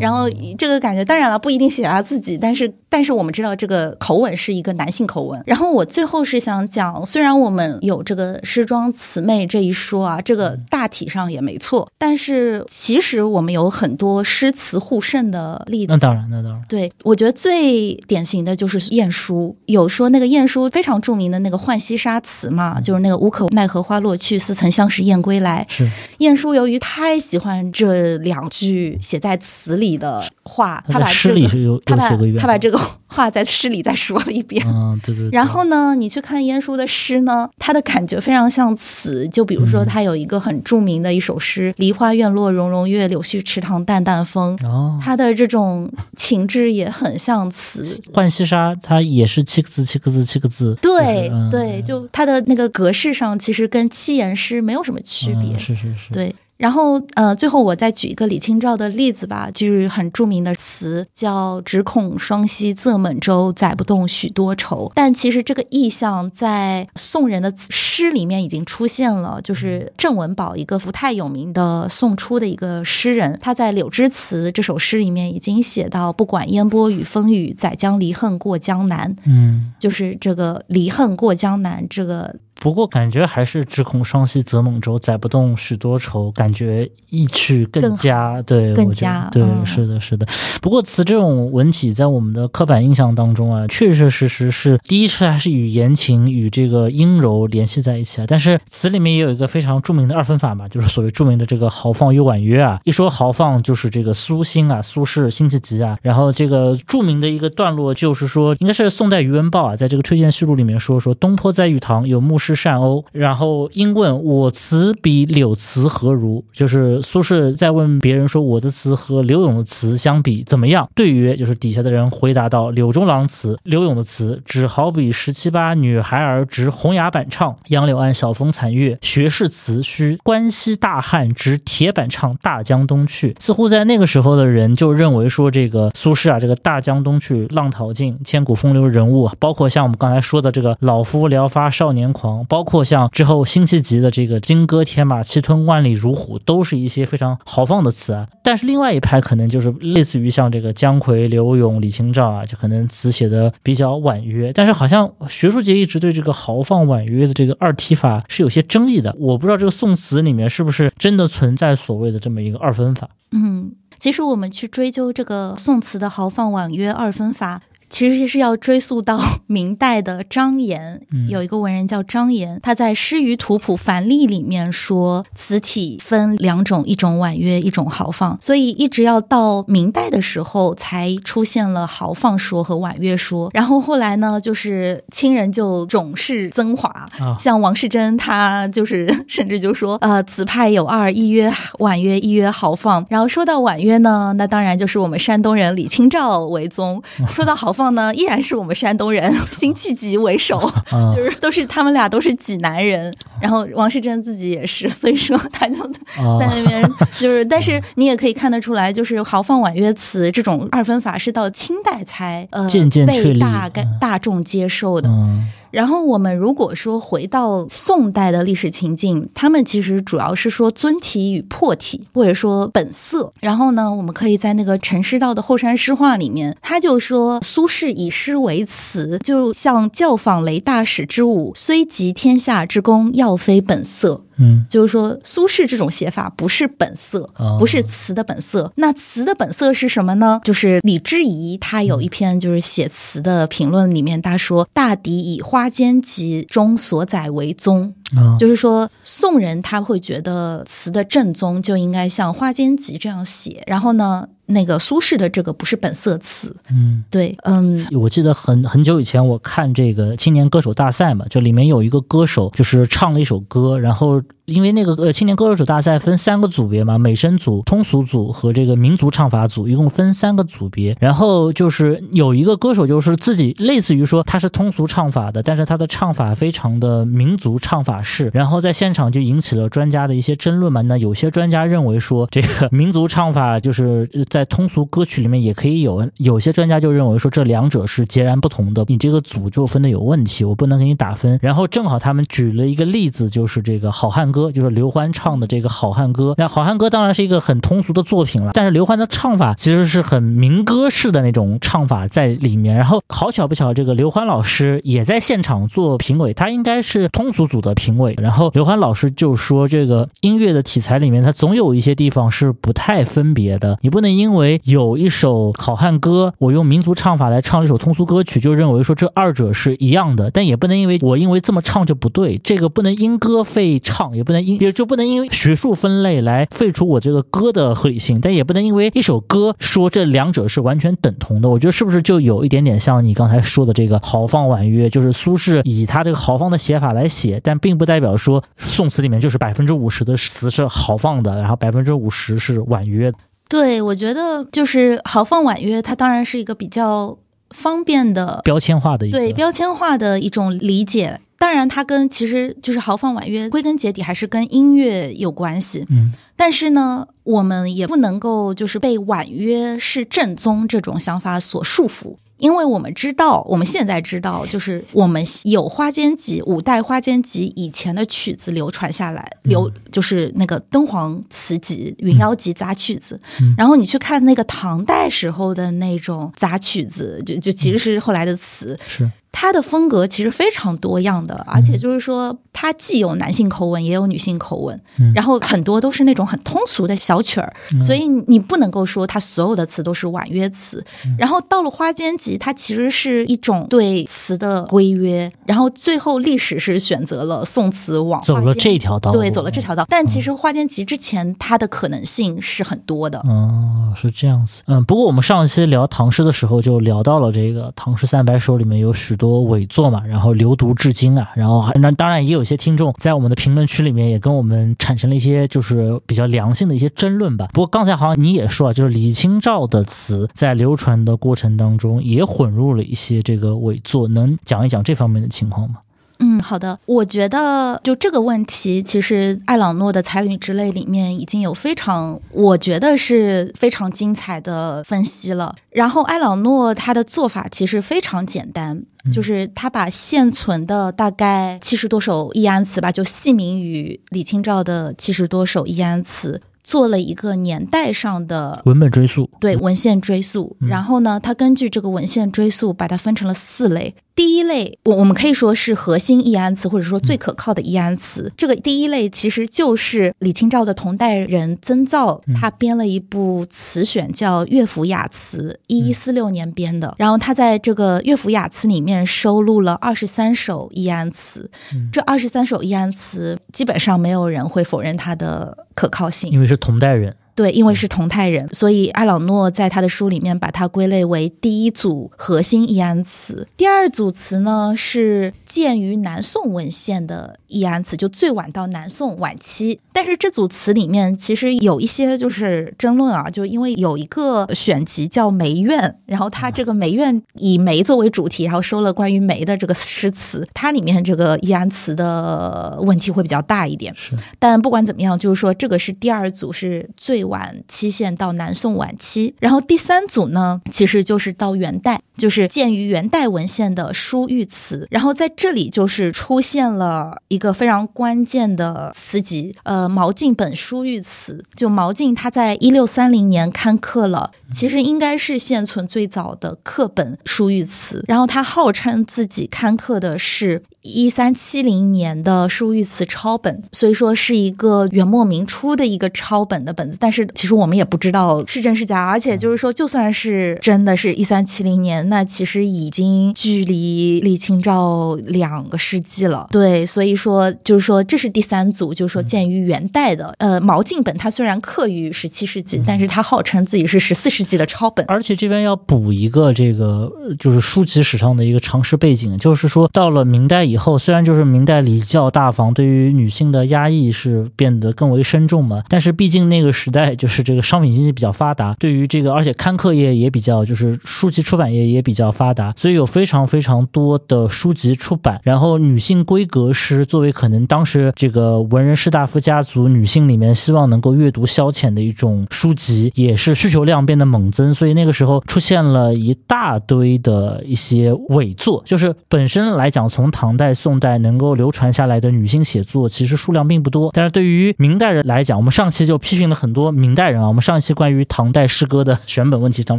然后这个感觉，当然了，不一定写他自己，但是但是我们知道这个口吻是一个男性口吻。然后我最后是想讲，虽然我们有这个诗庄词媚这一说啊，这个大体上也没错，但是其实我们有很多诗词互胜的例子那。当然，对，我觉得最典型的就是晏殊，有说那个晏殊非常著名的那个《浣溪沙》词嘛，就是那个无可奈何花落去，似曾相识燕归来。是。晏殊由于太喜欢这两句写在词里的话，他把诗把这个里是有他把他把这个话在诗里再说了一遍。嗯，对对，对然后呢，你去看晏殊的诗呢，他的感觉非常像词。就比如说，嗯他有一个很著名的一首诗：“梨花院落融融月，柳絮池塘淡淡风。”哦，他的这种情致也很像词。浣溪沙它也是七个字，七个字，七个字，对嗯对，就它的那个格式上，其实跟七言诗没有什么区别。嗯是是是，对，然后呃，最后我再举一个李清照的例子吧，就是很著名的词叫“只恐双溪舴满舟，载不动许多愁”。但其实这个意象在宋人的诗里面已经出现了，就是郑文宝一个不太有名的宋初的一个诗人，他在《柳枝词》这首诗里面已经写到“不管烟波与风雨，载将离恨过江南”，嗯。就是这个离恨过江南这个不过感觉还是只恐双溪舴猛舟，载不动许多愁，感觉意趣更加对，更加对，嗯是的，是的。不过词这种文体在我们的刻板印象当中啊，确确实实是第一是还是与言情与这个阴柔联系在一起啊。但是词里面也有一个非常著名的二分法嘛，就是所谓著名的这个豪放与婉约啊。一说豪放，就是这个苏辛啊，苏轼、辛弃疾啊。然后这个著名的一个段落就是说，应该是宋代余文豹啊，在这个《推荐序录》里面说说东坡在玉堂有牧师善欧，然后因问我词比柳词何如？就是苏轼在问别人说我的词和柳永的词相比怎么样？对曰，就是底下的人回答道：柳中郎词，柳永的词只好比十七八女孩儿执红牙板唱，杨柳岸晓风残月，学士词须关西大汉执铁板唱大江东去。似乎在那个时候的人就认为说这个苏轼啊，这个大江东去，浪淘尽，千古风流人物，包括像我们刚才说的这个老夫聊发少年狂，包括像之后辛弃疾的这个金戈铁马，气吞万里如虎，都是一些非常豪放的词啊。但是另外一派可能就是类似于像这个姜夔、柳永、李清照啊，就可能词写的比较婉约。但是好像学术界一直对这个豪放婉约的这个二提法是有些争议的。我不知道这个宋词里面是不是真的存在所谓的这么一个二分法。嗯，其实我们去追究这个宋词的豪放婉约二分法。其实是要追溯到明代的张炎，嗯有一个文人叫张炎，他在《诗与图谱繁例》里面说，词体分两种，一种婉约，一种豪放。所以一直要到明代的时候，才出现了豪放说和婉约说。然后后来呢，就是清人就种氏增华，啊像王世贞，他就是甚至就说，呃，词派有二，一曰婉约，一曰豪放。然后说到婉约呢，那当然就是我们山东人李清照为宗；说到豪放呢，依然是我们山东人 辛弃疾为首，啊 就是都是他们俩都是济南人。然后王世贞自己也是，所以说他就啊在那边就是，但是你也可以看得出来，就是豪放婉约词这种二分法是到清代才呃渐渐被大概嗯大众接受的。嗯然后我们如果说回到宋代的历史情境，他们其实主要是说尊体与破体，或者说本色。然后呢，我们可以在那个陈师道的《后山诗话》里面，他就说苏轼以诗为词，就像教坊雷大使之舞，虽集天下之功，要非本色。嗯就是说，苏轼这种写法不是本色，哦不是词的本色。那词的本色是什么呢？就是李之仪他有一篇就是写词的评论，里面他说：“大抵以《花间集》中所载为宗。”啊就是说，宋人他会觉得词的正宗就应该像《花间集》这样写。然后呢，那个苏轼的这个不是本色词。嗯。对，嗯，我记得很很久以前，我看这个青年歌手大赛嘛，就里面有一个歌手就是唱了一首歌，然后因为那个呃青年歌手大赛分三个组别嘛，美声组、通俗组和这个民族唱法组，一共分三个组别。然后就是有一个歌手就是自己类似于说他是通俗唱法的，但是他的唱法非常的民族唱法式，然后在现场就引起了专家的一些争论嘛。那有些专家认为说这个民族唱法就是在通俗歌曲里面也可以有，有些专家就认为说这两者是截然不同的，你这个组就分的有问题，我不能给你打分。然后正好他们举了一个例子，就是这个《好汉歌》，歌就是刘欢唱的这个《好汉歌》。那《好汉歌》当然是一个很通俗的作品了，但是刘欢的唱法其实是很民歌式的那种唱法在里面。然后好巧不巧，这个刘欢老师也在现场做评委，他应该是通俗组的评委。然后刘欢老师就说，这个音乐的题材里面，它总有一些地方是不太分别的。你不能因为有一首好汉歌，我用民族唱法来唱一首通俗歌曲，就认为说这二者是一样的。但也不能因为我因为这么唱就不对，这个不能因歌废唱，也不能因也就不能因为学术分类来废除我这个歌的合理性。但也不能因为一首歌说这两者是完全等同的。我觉得是不是就有一点点像你刚才说的这个豪放婉约，就是苏轼以他这个豪放的写法来写，但并不代表说宋词里面就是百分之五十的词是豪放的，然后百分之五十是婉约。对，我觉得就是豪放婉约，它当然是一个比较方便的标签化的一个对标签化的一种理解。当然，它跟其实就是豪放婉约，归根结底还是跟音乐有关系。嗯，但是呢，我们也不能够就是被婉约是正宗这种想法所束缚。因为我们知道，我们现在知道，就是我们有花间集五代花间集以前的曲子流传下来，流就是那个敦煌词集、云妖集杂曲子。然后你去看那个唐代时候的那种杂曲子，就就其实是后来的词，是它的风格其实非常多样的，而且就是说，他既有男性口吻，也有女性口吻，然后很多都是那种很通俗的小曲儿，所以你不能够说他所有的词都是婉约词。然后到了花间集，它其实是一种对词的规约，然后最后历史是选择了宋词往走了这条道，对，走了这条道。但其实花间集之前它的可能性是很多的。哦，是这样子。嗯，不过我们上一期聊唐诗的时候就聊到了这个《唐诗三百首》里面有许多。多伪作嘛，然后流毒至今啊，然后还那当然也有些听众在我们的评论区里面也跟我们产生了一些就是比较良性的一些争论吧。不过刚才好像你也说啊，就是李清照的词在流传的过程当中也混入了一些这个伪作，能讲一讲这方面的情况吗？嗯，好的。我觉得就这个问题，其实艾朗诺的《才女之泪》里面已经有非常，我觉得是非常精彩的分析了。然后艾朗诺他的做法其实非常简单，就是他把现存的大概七十多首易安词吧，就戏名与李清照的七十多首易安词。做了一个年代上的文本追溯，对文献追溯。然后呢，他根据这个文献追溯，把它分成了四类。第一类，我我们可以说是核心易安词，或者说最可靠的易安词。这个第一类其实就是李清照的同代人曾造，他编了一部词选叫《乐府雅词》，一一四六年编的。然后他在这个《乐府雅词》里面收录了二十三首易安词。这二十三首易安词，基本上没有人会否认它的可靠性，因为是同代人。对，因为是同代人，所以艾朗诺在他的书里面把它归类为第一组核心易安词。第二组词呢是见于南宋文献的易安词，就最晚到南宋晚期。但是这组词里面其实有一些就是争论啊，就因为有一个选集叫梅苑，然后它这个梅苑以梅作为主题，然后收了关于梅的这个诗词，它里面这个易安词的问题会比较大一点。是，但不管怎么样，就是说这个是第二组是最。晚期限到南宋晚期，然后第三组呢，其实就是到元代，就是鉴于元代文献的书玉词，然后在这里就是出现了一个非常关键的词集，呃，毛晋本书玉词，就毛晋他在一六三零年刊刻了，其实应该是现存最早的课本书玉词，然后他号称自己刊刻的是。一三七零年的书玉词抄本，所以说是一个元末明初的一个抄本的本子，但是其实我们也不知道是真是假，而且就是说，就算是真的是一三七零年，那其实已经距离李清照两个世纪了。对，所以说就是说这是第三组，就是说建于元代的，呃，毛晋本它虽然刻于十七世纪，但是它号称自己是十四世纪的抄本，而且这边要补一个这个就是书籍史上的一个常识背景，就是说到了明代。以以后，虽然就是明代礼教大方，对于女性的压抑是变得更为深重嘛，但是毕竟那个时代就是这个商品经济比较发达，对于这个而且刊刻业也比较就是书籍出版业也比较发达，所以有非常非常多的书籍出版。然后女性闺阁诗作为可能当时这个文人士大夫家族女性里面希望能够阅读消遣的一种书籍，也是需求量变得猛增，所以那个时候出现了一大堆的一些伪作，就是本身来讲，从唐代、在宋代能够流传下来的女性写作，其实数量并不多。但是对于明代人来讲，我们上期就批评了很多明代人啊。我们上一期关于唐代诗歌的选本问题上，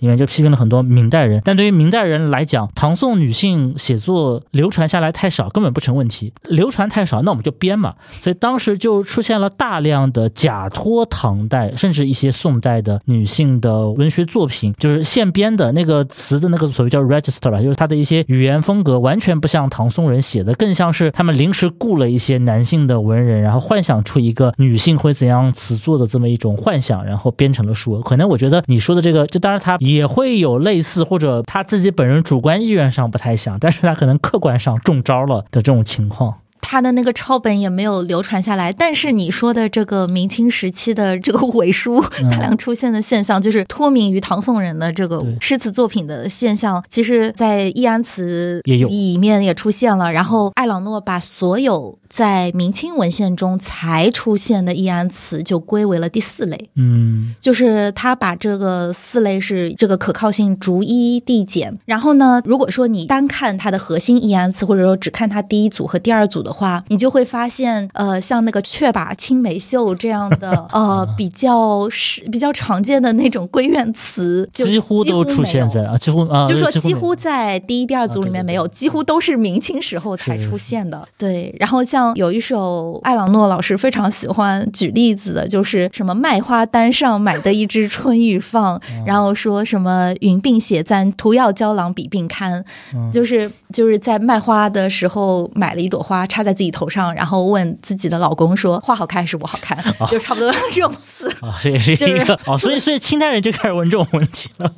里面就批评了很多明代人。但对于明代人来讲，唐宋女性写作流传下来太少，根本不成问题。流传太少，那我们就编嘛。所以当时就出现了大量的假托唐代，甚至一些宋代的女性的文学作品，就是现编的那个词的那个所谓叫 register 吧，就是它的一些语言风格完全不像唐宋人写的，更像是他们临时雇了一些男性的文人，然后幻想出一个女性会怎样词作的这么一种幻想，然后编成了书。可能我觉得你说的这个，就当然他也会有类似，或者他自己本人主观意愿上不太想，但是他可能客观上中招了的这种情况。他的那个抄本也没有流传下来，但是你说的这个明清时期的这个伪书 大量出现的现象，就是脱名于唐宋人的这个诗词作品的现象，其实在易安词也有里面也出现了。然后艾朗诺把所有在明清文献中才出现的易安词就归为了第四类，嗯就是他把这个四类是这个可靠性逐一递减。然后呢，如果说你单看它的核心易安词，或者说只看它第一组和第二组的话，你就会发现，呃，像那个雀把青梅嗅这样的，呃，比较是比较常见的那种闺怨词，就几乎都出现在啊，几乎啊，就说几乎在第一、第二组里面没有，几乎都是明清时候才出现的。对，然后像有一首艾朗诺老师非常喜欢举例子的，就是什么卖花单上买的一支春欲放，然后说什么云鬓写赞，图要娇郎比鬓堪，就是就是在卖花的时候买了一朵花插在自己头上，然后问自己的老公说画好看还是我好看，就差不多这种词。啊，这也是一 就是。哦，所以所以清代人就开始问这种问题了。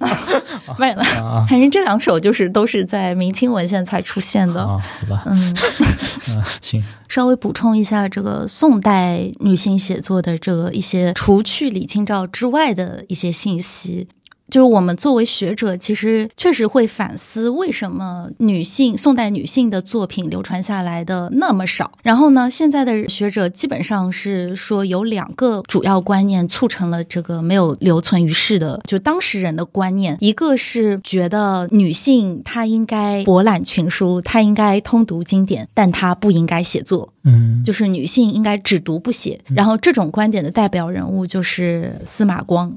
反正这两首就是都是在明清文献才出现的。啊，好吧，嗯，嗯，行，稍微补充一下这个宋代女性写作的这个一些除去李清照之外的一些信息。就是我们作为学者，其实确实会反思为什么女性宋代女性的作品流传下来的那么少。然后呢，现在的学者基本上是说有两个主要观念促成了这个没有留存于世的，就当时人的观念。一个是觉得女性她应该博览群书，她应该通读经典，但她不应该写作。嗯，就是女性应该只读不写。然后这种观点的代表人物就是司马光。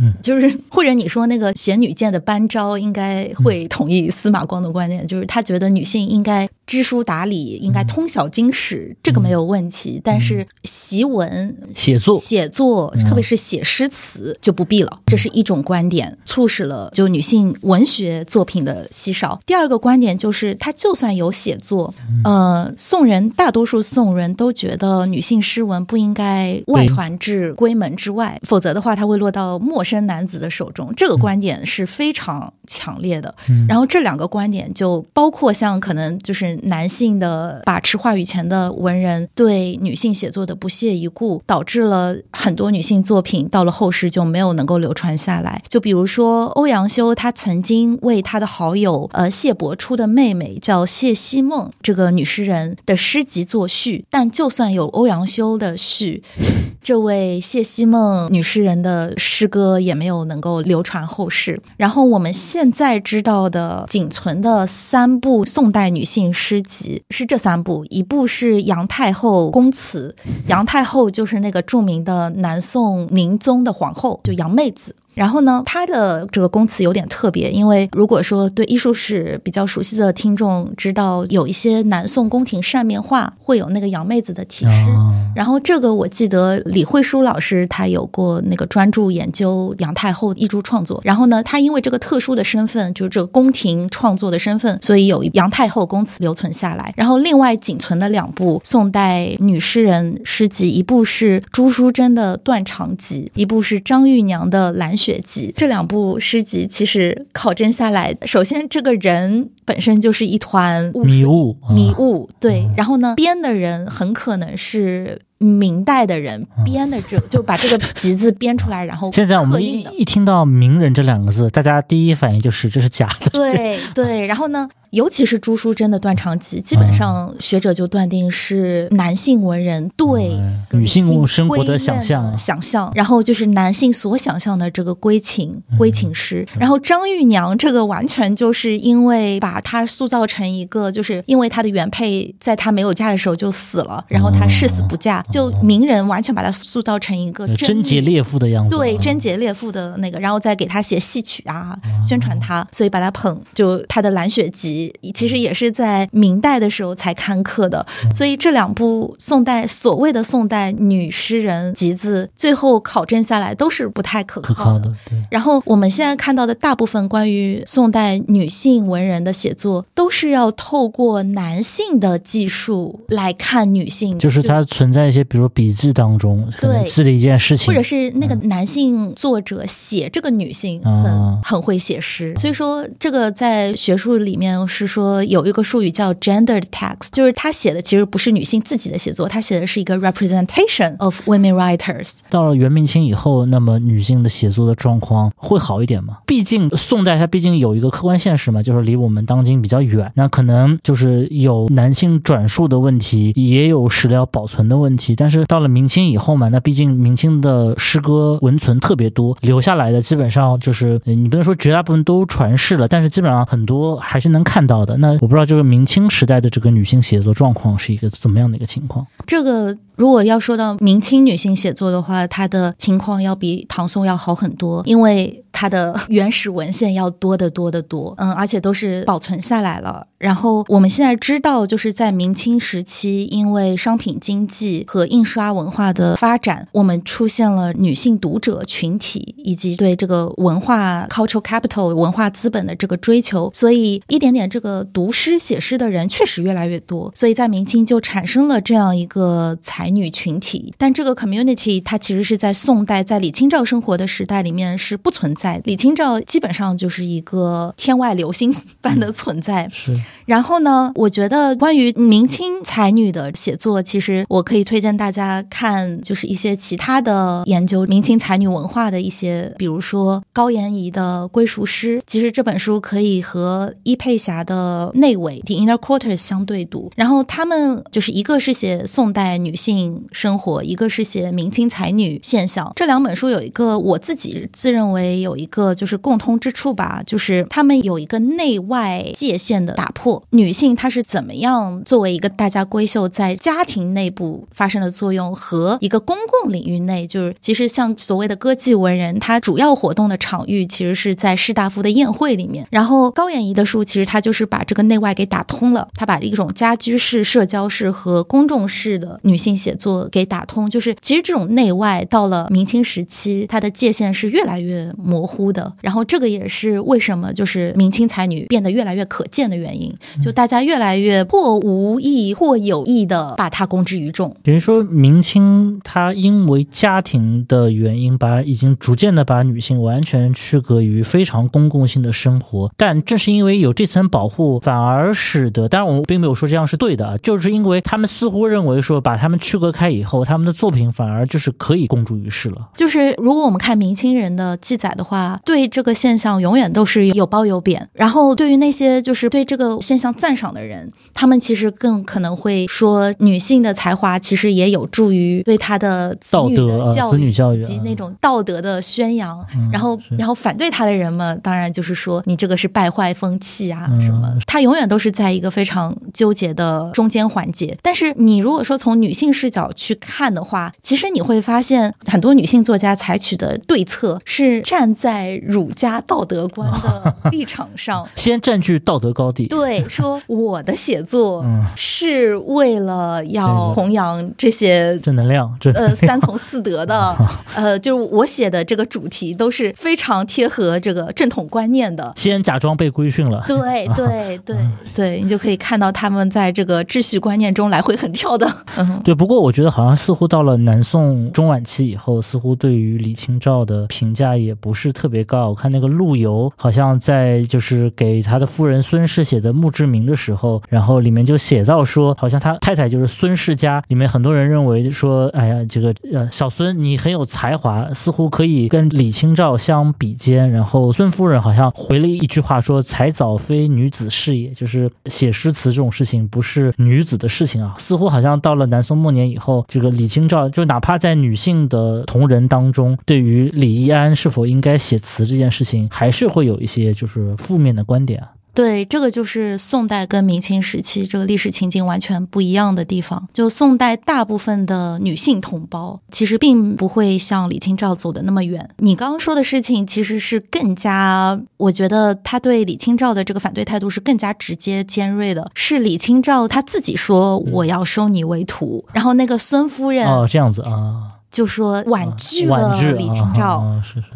嗯，就是或者你说那个贤女剑的班昭应该会同意司马光的观点，就是他觉得女性应该知书达理，应该通晓经史，这个没有问题。但是习文、写作写作，特别是写诗词就不必了，这是一种观点，促使了就女性文学作品的稀少。第二个观点就是，她就算有写作，呃，宋人大多数宋人都觉得女性诗文不应该外传至闺门之外，否则的话，它会落到陌生男子的手中。这个观点是非常强烈的。然后这两个观点就包括像可能就是男性的把持话语权的文人对女性写作的不屑一顾，导致了很多女性作品到了后世就没有能够流传下来。就比如说欧阳修，他曾经为他的好友呃谢伯初的妹妹叫谢希梦这个女诗人的诗集作序，但就算有欧阳修的序，这位谢希梦女诗人的诗歌也没有能够流传后世。然后我们现在知道的仅存的三部宋代女性诗诗集是这三部，一部是杨太后宫词，杨太后就是那个著名的南宋宁宗的皇后，就杨妹子。然后呢，他的这个宫词有点特别，因为如果说对艺术史比较熟悉的听众知道，有一些南宋宫廷扇面画会有那个杨妹子的题诗。哦然后这个我记得李慧书老师他有过那个专注研究杨太后遗珠创作，然后呢，他因为这个特殊的身份，就是这个宫廷创作的身份，所以有杨太后宫词留存下来。然后另外仅存的两部宋代女诗人诗集，一部是朱淑珍的《断肠集》，一部是张玉娘的《兰雪集》。这两部诗集其实考证下来，首先这个人。本身就是一团迷雾，迷雾。对，然后呢，编的人很可能是。明代的人编的这 就把这个集字编出来，然后现在我们一一听到“名人”这两个字，大家第一反应就是这是假的。对对，然后呢？尤其是朱淑珍的断肠集，基本上学者就断定是男性文人对女性生活的想象，想象，然后就是男性所想象的这个归情归情诗。然后张玉娘这个完全就是因为把她塑造成一个，就是因为她的原配在她没有嫁的时候就死了，然后她誓死不嫁，就名人完全把她塑造成一个贞洁烈妇的样子，对贞洁烈妇的那个，然后再给他写戏曲啊，宣传他，所以把他捧就他的蓝雪集。其实也是在明代的时候才刊刻的，所以这两部宋代所谓的宋代女诗人集子，最后考证下来都是不太可靠的。然后我们现在看到的大部分关于宋代女性文人的写作，都是要透过男性的技术来看女性，就是它存在一些，比如笔记当中，对，记了一件事情，或者是那个男性作者写这个女性很很会写诗，所以说这个在学术里面。是说有一个术语叫 gendered text，就是他写的其实不是女性自己的写作，他写的是一个 representation of women writers。到了元明清以后，那么女性的写作的状况会好一点吗？毕竟宋代它毕竟有一个客观现实嘛，就是离我们当今比较远，那可能就是有男性转述的问题，也有史料保存的问题。但是到了明清以后嘛，那毕竟明清的诗歌文存特别多，留下来的基本上就是你不能说绝大部分都传世了，但是基本上很多还是能看。到的那我不知道就是明清时代的这个女性写作状况是一个怎么样的一个情况？这个如果要说到明清女性写作的话，她的情况要比唐宋要好很多，因为。她的原始文献要多得多得多，嗯，而且都是保存下来了。然后我们现在知道，就是在明清时期，因为商品经济和印刷文化的发展，我们出现了女性读者群体，以及对这个文化 cultural capital 文化资本的这个追求，所以一点点这个读诗写诗的人确实越来越多。所以在明清就产生了这样一个才才女群体，但这个 community 它其实是在宋代，在李清照生活的时代里面是不存在。李清照基本上就是一个天外流星般的存在。是。然后呢，我觉得关于明清才女的写作，其实我可以推荐大家看，就是一些其他的研究明清才女文化的一些，比如说高妍仪的《归属诗》。其实这本书可以和伊佩霞的《内伪》《The Inner Quarters》相对读。然后他们就是一个是写宋代女性生活，一个是写明清才女现象。这两本书有一个我自己自认为有。一个就是共通之处吧，就是他们有一个内外界限的打破。女性她是怎么样作为一个大家闺秀，在家庭内部发生的作用，和一个公共领域内，就是其实像所谓的歌妓文人，她主要活动的场域其实是在士大夫的宴会里面。然后高妍仪的书，其实她就是把这个内外给打通了，她把一种家居式、社交式和公众式的女性写作给打通。就是其实这种内外到了明清时期，它的界限是越来越模糊。的，然后这个也是为什么就是明清才女变得越来越可见的原因，就大家越来越或无意或有意的把它公之于众。比如说明清，它因为家庭的原因，把已经逐渐的把女性完全区隔于非常公共性的生活，但正是因为有这层保护，反而使得，当然我们并没有说这样是对的，就是因为他们似乎认为说把他们区隔开以后，他们的作品反而就是可以公诸于世了。就是如果我们看明清人的记载的话。啊，对这个现象永远都是有褒有贬。然后对于那些就是对这个现象赞赏的人，他们其实更可能会说，女性的才华其实也有助于对她的道德教育子女教育以及那种道德的宣扬。然后，然后反对他的人们，当然就是说你这个是败坏风气啊什么。他永远都是在一个非常纠结的中间环节。但是你如果说从女性视角去看的话，其实你会发现很多女性作家采取的对策是站在。儒家道德观的立场上，先占据道德高地。对，说我的写作是为了要 弘扬这些正能量，呃，三从四德的，呃，就是我写的这个主题都是非常贴合这个正统观念的。先假装被规训了。对对对对，你就可以看到他们在这个秩序观念中来回横跳的。嗯对，不不过我觉得好像似乎到了南宋中晚期以后，似乎对于李清照的评价也不是特别高。我看那个陆游好像在就是给他的夫人孙氏写的墓志铭的时候，然后里面就写到说，好像他太太就是孙氏家里面很多人认为说，哎呀，这个呃小孙你很有才华，似乎可以跟李清照相比肩。然后孙夫人好像回了一句话说：“才藻非女子事也。”就是写诗词这种事情不是女子的事情啊。似乎好像到了南宋末年年以后，这个李清照就哪怕在女性的同人当中，对于李易安是否应该写词这件事情，还是会有一些就是负面的观点啊。对，这个就是宋代跟明清时期这个历史情景完全不一样的地方。就宋代大部分的女性同胞，其实并不会像李清照走的那么远。你刚刚说的事情，其实是更加，我觉得他对李清照的这个反对态度是更加直接尖锐的。是李清照她自己说我要收你为徒，然后那个孙夫人哦这样子啊。就说婉拒了李清照，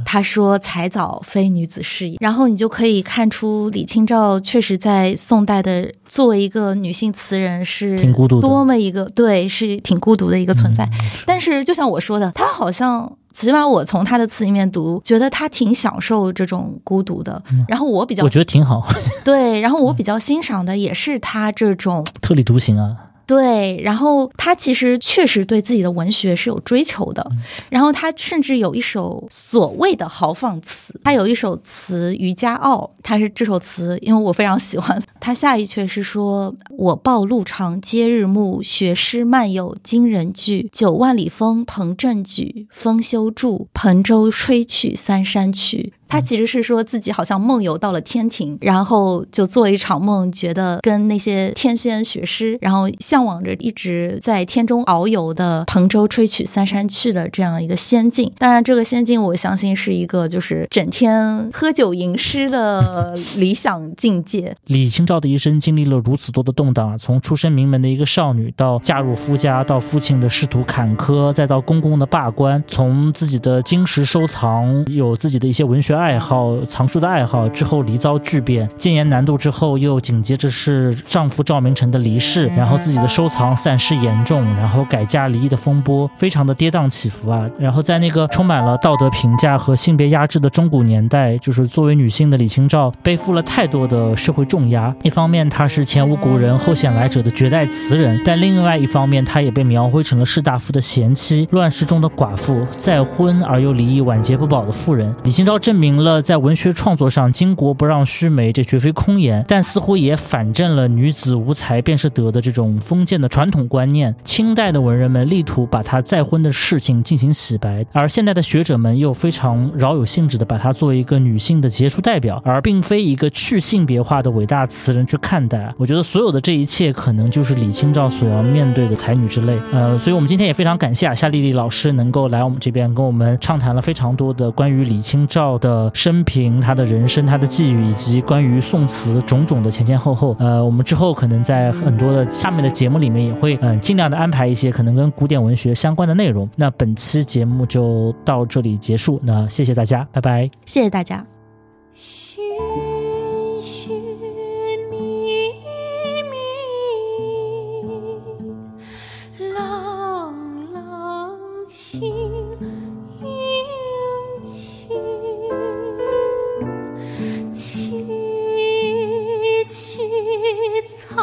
他说才藻非女子事也。然后你就可以看出李清照确实在宋代的作为一个女性词人是挺孤独，多么一个对，是挺孤独的一个存在。但是就像我说的，她好像起码我从他的词里面读，觉得他挺享受这种孤独的。然后我比较我觉得挺好，对。然后我比较欣赏的也是他这种 特立独行啊。对，然后他其实确实对自己的文学是有追求的，然后他甚至有一首所谓的豪放词，他有一首词《渔家傲》，他是这首词，因为我非常喜欢。他下一阙是说：“我报路长皆日暮，学诗漫有惊人句。九万里风鹏正举，风休住，蓬舟吹去三山去。”他其实是说自己好像梦游到了天庭，然后就做了一场梦，觉得跟那些天仙学诗，然后向往着一直在天中遨游的蓬州吹取三山去的这样一个仙境。当然，这个仙境我相信是一个就是整天喝酒吟诗的理想境界。李清照的一生经历了如此多的动荡，从出身名门的一个少女，到嫁入夫家，到父亲的仕途坎坷，再到公公的罢官，从自己的金石收藏，有自己的一些文学。爱好藏书的爱好之后离遭巨变，建言难度之后又紧接着是丈夫赵明诚的离世，然后自己的收藏散失严重，然后改嫁离异的风波，非常的跌宕起伏啊。然后在那个充满了道德评价和性别压制的中古年代，就是作为女性的李清照背负了太多的社会重压。一方面她是前无古人后显来者的绝代词人，但另外一方面她也被描绘成了士大夫的贤妻，乱世中的寡妇，再婚而又离异晚节不保的妇人。李清照证明。明了，在文学创作上，巾帼不让须眉，这绝非空言，但似乎也反证了女子无才便是德的这种封建的传统观念。清代的文人们力图把她再婚的事情进行洗白，而现代的学者们又非常饶有兴致的把她作为一个女性的杰出代表，而并非一个去性别化的伟大词人去看待。我觉得所有的这一切，可能就是李清照所要面对的才女之泪。呃，所以我们今天也非常感谢啊夏丽丽老师能够来我们这边跟我们畅谈了非常多的关于李清照的。生平、他的人生、他的际遇，以及关于宋词种种的前前后后，呃，我们之后可能在很多的下面的节目里面也会，嗯，尽量的安排一些可能跟古典文学相关的内容。那本期节目就到这里结束，那谢谢大家，拜拜，谢谢大家。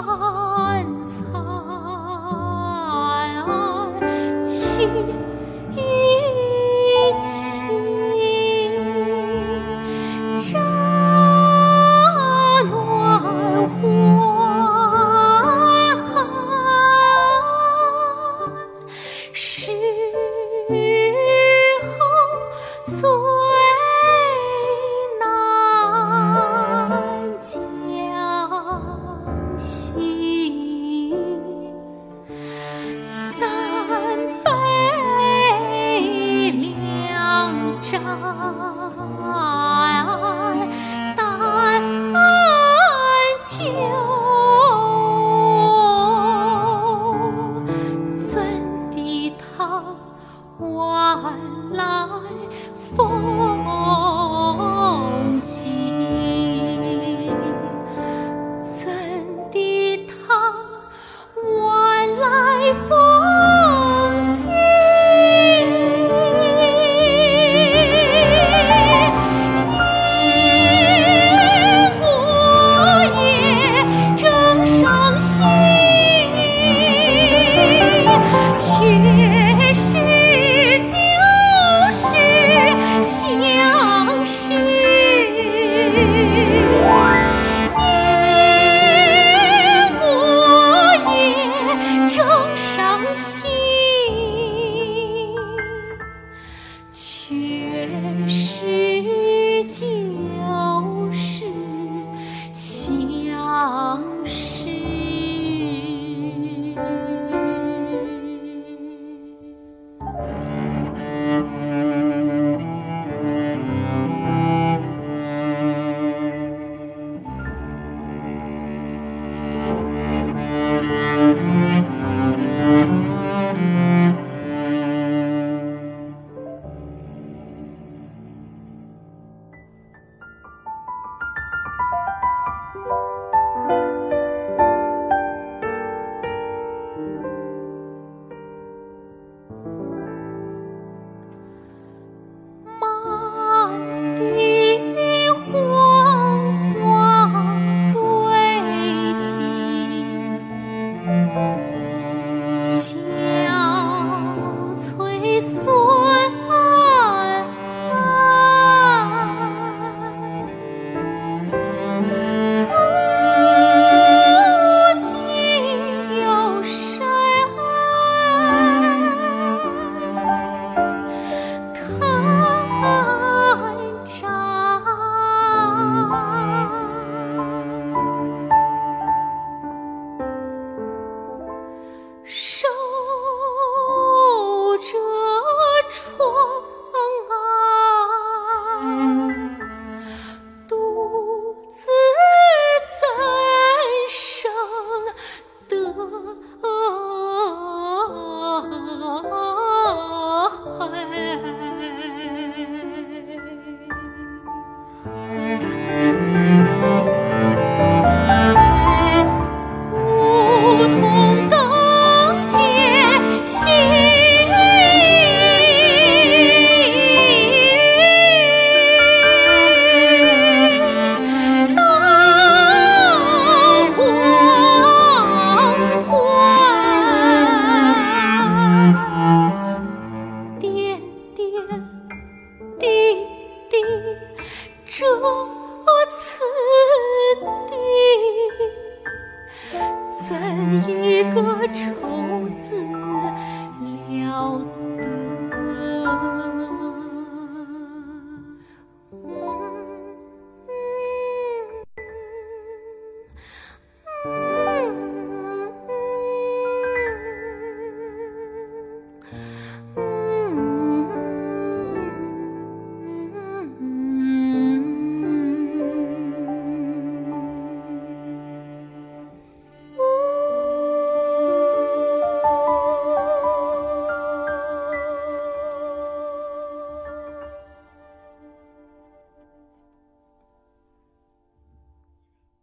好